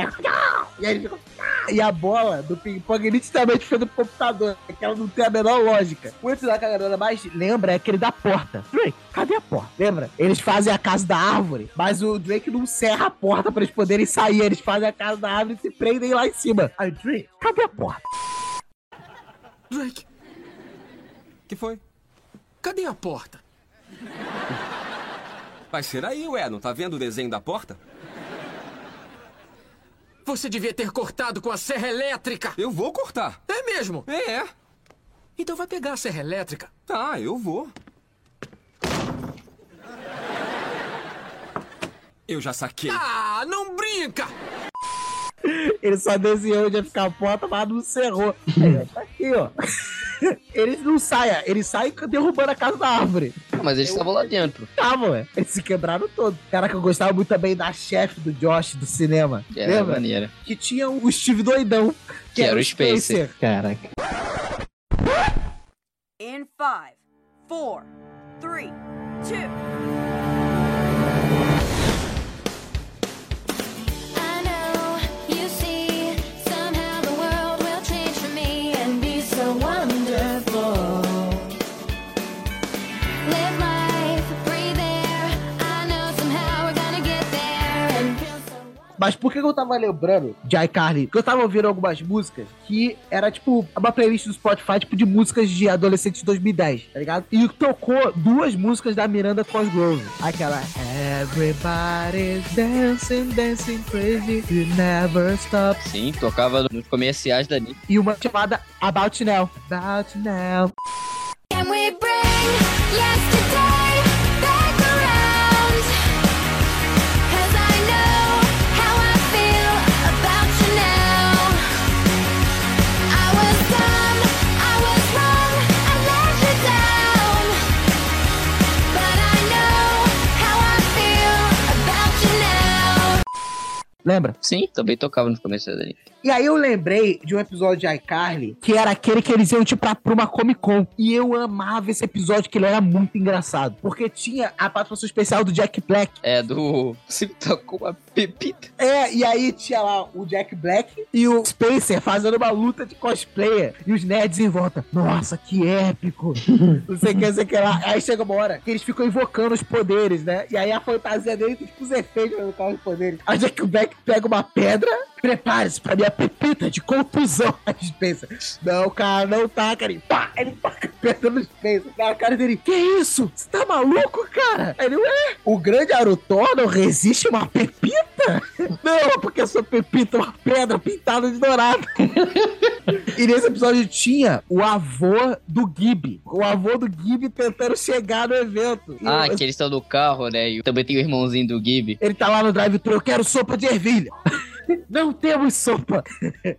E aí ele fica. "Ah!" E a bola do ping-pong nitidamente foi do computador, que ela não tem a menor lógica. O episódio que a galera mais lembra é aquele da porta. Drake, cadê a porta? Lembra? Eles fazem a casa da árvore, mas o Drake não serra a porta pra eles poderem sair. Eles fazem a casa da árvore e se prendem lá em cima. Aí, Drake, cadê a porta? Drake. que foi? Cadê a porta? Vai ser aí, ué. Não tá vendo o desenho da porta? Você devia ter cortado com a serra elétrica. Eu vou cortar. É mesmo? É. Então vai pegar a serra elétrica. Tá, eu vou. Eu já saquei. Ah, não brinca! Ele só desenhou onde ia ficar a porta, mas não cerrou. Tá aqui, ó. Eles não saem, eles saem derrubando a casa da árvore. Mas eles estavam lá dentro. Tá, estavam, ué. Eles se quebraram todo. Cara, que eu gostava muito também da chefe do Josh do cinema. Que era lembra? maneira. Que tinha o Steve doidão. Que, que era, era o Spacer. Spacer. Caraca. In 5, 4, 3, 2, Mas por que eu tava lembrando de iCarly? Porque eu tava ouvindo algumas músicas que era tipo uma playlist do Spotify, tipo de músicas de adolescente de 2010, tá ligado? E tocou duas músicas da Miranda Cosgrove. Aquela Everybody's dancing, dancing crazy, you never stop. Sim, tocava nos comerciais da Nick. E uma chamada About Now. About Now. Can we bring yesterday Lembra? Sim, também tocava nos comerciais da. E aí eu lembrei de um episódio de iCarly, que era aquele que eles iam, tipo, pra, pra uma Comic Con. E eu amava esse episódio, que ele era muito engraçado. Porque tinha a participação especial do Jack Black. É, do. Se tocou uma pepita. É, e aí tinha lá o Jack Black e o Spencer fazendo uma luta de cosplayer. E os nerds em volta. Nossa, que épico. não sei o que, não sei o que lá. Aí chega uma hora que eles ficam invocando os poderes, né? E aí a fantasia dele tem tipo os efeitos pra invocar os poderes. Aí o Jack Black pega uma pedra. Prepare-se pra minha pepita de contusão. Aí o Spencer. Não, cara, não tá, cara. E pá, ele taca a pedra no Spencer. A cara dele. Que isso? Você tá maluco, cara? Aí ele, ué, o grande Arutor não resiste uma pepita? Não, porque a sua pepita é uma pedra pintada de dourado. e nesse episódio tinha o avô do Gibby. O avô do Gibby tentando chegar no evento. E Ah, eu- que eles estão no carro, né? E também tem o irmãozinho do Gib. Ele tá lá no drive-thru, eu quero sopa de ervilha. Não temos sopa.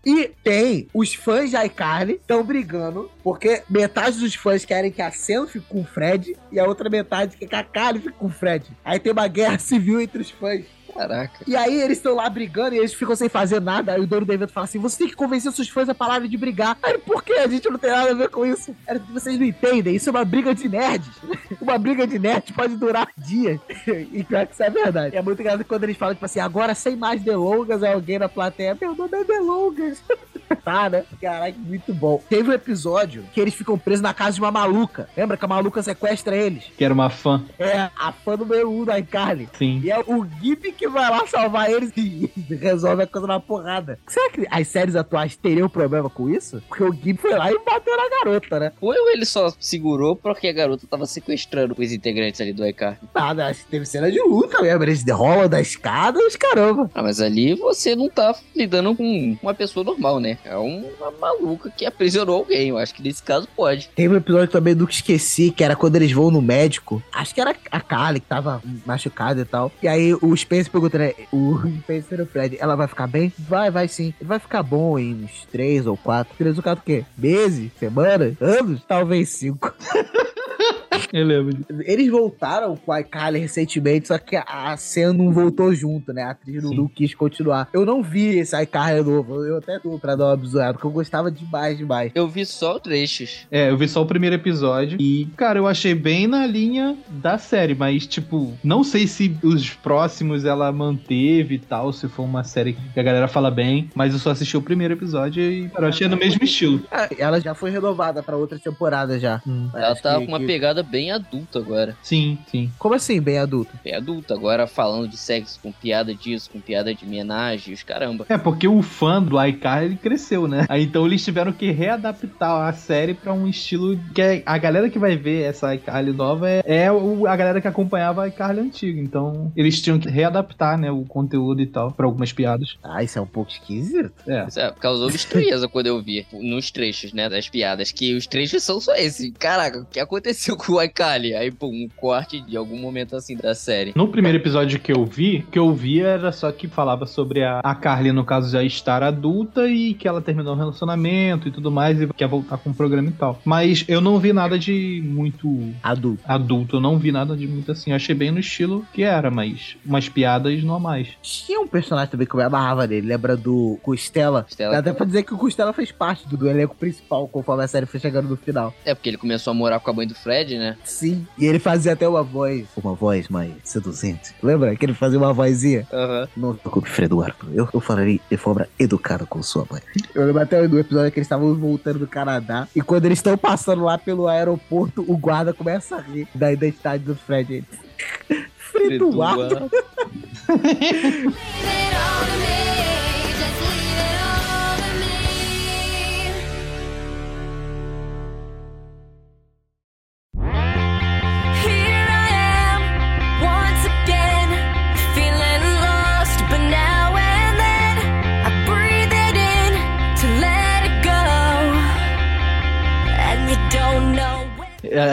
E tem os fãs de iCarly estão brigando, porque metade dos fãs querem que a Sam fique com o Fred e a outra metade quer que a Carly fique com o Fred. Aí tem uma guerra civil entre os fãs. Caraca. E aí eles estão lá brigando e eles ficam sem fazer nada. Aí o dono do evento fala assim: você tem que convencer seus fãs a pararem de brigar. Aí por que? A gente não tem nada a ver com isso. Aí, vocês não entendem, isso é uma briga de nerds. uma briga de nerds pode durar dias. e pior que isso é verdade. É muito engraçado quando eles falam, tipo assim, agora sem mais delongas, alguém na plateia, meu nome é delongas. tá, né? Caraca, muito bom. Teve um episódio que eles ficam presos na casa de uma maluca. Lembra que a maluca sequestra eles? Que era uma fã. É, a fã número um da iCarly. Sim. E é o Gib que vai lá salvar eles e resolve a coisa na porrada. Será que as séries atuais teriam problema com isso? Porque o Gib foi lá e bateu na garota, né? Ou ele só segurou porque a garota tava sequestrando os integrantes ali do iCar. Nada, acho que teve cena de luta mesmo. Eles rolam da escada e os caramba. Ah, mas ali você não tá lidando com uma pessoa normal, né? É uma maluca que aprisionou alguém. Eu acho que nesse caso pode. Teve um episódio também do que esqueci, que era quando eles vão no médico. Acho que era a Carly que tava machucada e tal. E aí o Spencer pergunta, né? O Spencer e o Fred, ela vai ficar bem? Vai, vai sim. Ele vai ficar bom em uns três ou quatro. Três ou quatro o quê? Meses? Semanas? Anos? Talvez cinco. Eu lembro. Eles voltaram com a iCarly recentemente, só que a- a Sam não voltou junto, né? A atriz não, não quis continuar. Eu não vi esse iCarly novo, eu até tô pra dar uma bizoada, porque eu gostava demais, demais. Eu vi só trechos. É, eu vi só o primeiro episódio e, cara, eu achei bem na linha da série, mas, tipo, não sei se os próximos ela manteve e tal, se foi uma série que a galera fala bem, mas eu só assisti o primeiro episódio e cara, eu achei no mesmo estilo. É, ela já foi renovada pra outra temporada já. Ela Acho tá que- com uma que- pegada bem adulta agora. Sim, sim. Como assim, bem adulto? Bem adulta, agora falando de sexo, com piada disso, com piada de homenagem, os caramba. É, porque o fã do iCarly cresceu, né? Aí então eles tiveram que readaptar a série pra um estilo que é- a galera que vai ver essa iCarly nova é, é o- a galera que acompanhava a iCarly antiga. Então eles tinham que readaptar, né, o conteúdo e tal pra algumas piadas. Ah, isso é um pouco esquisito. É. Isso é, causou estranheza quando eu vi nos trechos, né, das piadas, que os trechos são só esse. Caraca, o que aconteceu com o iCarly? Aí, pô, um corte de algum momento assim da série. No primeiro episódio que eu vi, o que eu vi era só que falava sobre a, a Carly, no caso, já estar adulta e que ela terminou um relacionamento e tudo mais e quer voltar com o programa e tal. Mas eu não vi nada de muito adulto. Adulto, eu não vi nada de muito assim. Eu achei bem no estilo que era, mas umas piadas normais. Tinha um personagem também que eu me amarrava nele, lembra do Costela? Costela. Dá até pra dizer que o Costela fez parte do, do elenco principal conforme a série foi chegando no final. É porque ele começou a morar com a mãe do Fred, né? Sim. E ele fazia até uma voz, uma voz mais seduzente. Lembra que ele fazia uma vozinha? Aham. Não se preocupe, Freduardo. Eu, eu falarei de forma educada com sua mãe. Eu lembro até do episódio que eles estavam voltando do Canadá. E quando eles estão passando lá pelo aeroporto, o guarda começa a rir da identidade do Fred. Ele, Freduardo.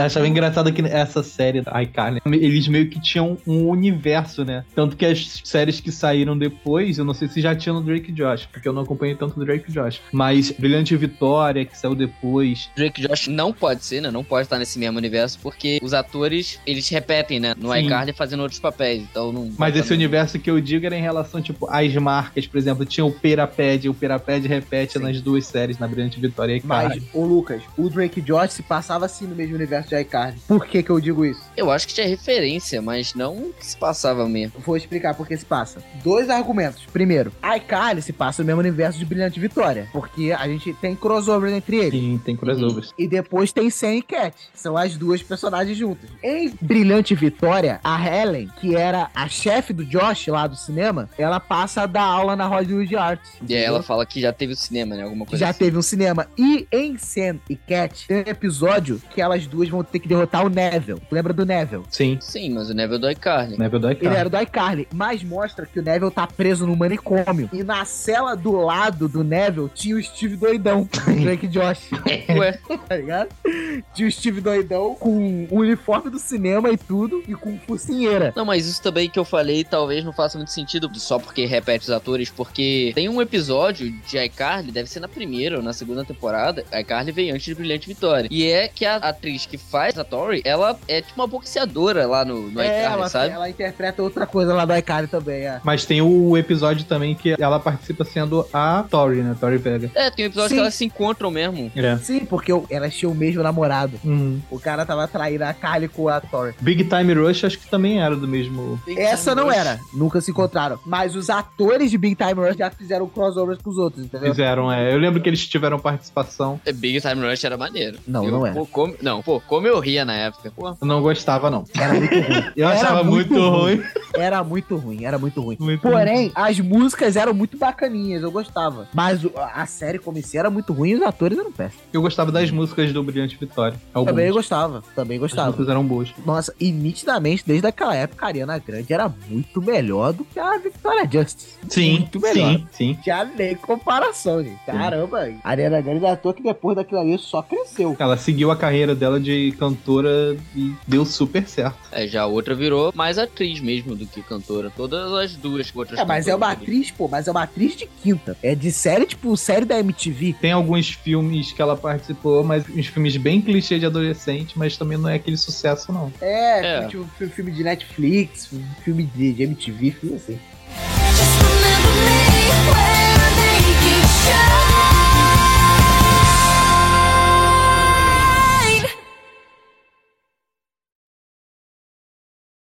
achava engraçado que essa série da iCarly, eles meio que tinham um universo, né? Tanto que as séries que saíram depois, eu não sei se já tinha no Drake Josh, porque eu não acompanhei tanto do Drake Josh. Mas Brilhante Vitória, que saiu depois. Drake Josh não pode ser, né? Não pode estar nesse mesmo universo, porque os atores, eles repetem, né? No Sim. iCarly fazendo outros papéis, então não... Mas esse universo que eu digo era em relação, tipo, às marcas, por exemplo, tinha o Peraped, o Peraped repete nas duas séries, na Brilhante Vitória e Mas, iCarly. ô Lucas, o Drake Josh se passava assim no mesmo universo de iCarly. Por que que eu digo isso? Eu acho que tinha referência, mas não que se passava mesmo. Vou explicar por que se passa. Dois argumentos. Primeiro, iCarly se passa no mesmo universo de Brilhante Vitória, porque a gente tem crossover entre eles. Sim, tem crossovers. E depois tem Sam e Cat. São as duas personagens juntas. Em Brilhante Vitória, a Helen, que era a chefe do Josh lá do cinema, ela passa a dar aula na Hollywood Arts. E aí ela fala que já teve o cinema, né? Alguma coisa Já assim. teve um cinema. E em Sam e Cat, tem um episódio que elas duas vão ter que derrotar o Neville. Lembra do Neville? Sim. Sim, mas o Neville do iCarly. Neville do Ele era do iCarly, mas mostra que o Neville tá preso no manicômio. E na cela do lado do Neville tinha o Steve doidão, Drake Josh. Ué. tá ligado? Tinha o Steve doidão com o uniforme do cinema e tudo, e com focinheira. Não, mas isso também que eu falei talvez não faça muito sentido só porque repete os atores, porque tem um episódio de iCarly, deve ser na primeira ou na segunda temporada, iCarly veio antes de Brilhante Vitória. E é que a atriz que faz a Tori, ela é tipo uma boxeadora lá no, no É, iCarly, ela, sabe? ela interpreta outra coisa lá do iCarly também, é. Mas tem o episódio também que ela participa sendo a Tori, né? Tori Vega. É, tem um episódio Sim. que elas se encontram mesmo. É. Sim, porque elas tinham o mesmo namorado. Uhum. O cara tava traindo a Carly com a Tori. Big Time Rush acho que também era do mesmo. Essa não era, nunca se encontraram. Mas os atores de Big Time Rush já fizeram crossovers com os outros, entendeu? Fizeram, é. Eu lembro que eles tiveram participação. É, Big Time Rush era maneiro. Não, Eu- não era. Pô, como, não, pô, como eu ria na época. Pô, Eu não gostava, não. Era muito ruim. Eu Era achava muito ruim. Era muito ruim, era muito ruim. Muito Porém, as músicas eram muito bacaninhas, eu gostava. Mas a série como em si era muito ruim e os atores eram péssimos. Eu gostava das músicas do Brilhante Vitória. Algumas. Também eu gostava, também As gostava. músicas eram boas. Nossa, e nitidamente, desde aquela época, a Ariana Grande era muito melhor do que a Victoria Justice. Sim, muito melhor. sim, sim. Já nem comparação, gente. Caramba, a Ariana Grande é à toa que depois daquilo ali só cresceu. Ela seguiu a carreira dela ela de cantora e deu super certo. É, já a outra virou mais atriz mesmo do que cantora. Todas as duas outras É, mas é uma atriz, pô, mas é uma atriz de quinta. É de série, tipo, série da MTV. Tem alguns filmes que ela participou, mas uns filmes bem clichê de adolescente, mas também não é aquele sucesso, não. É, É. tipo, fi- filme de Netflix, filme de, de MTV, filme assim. Just remember me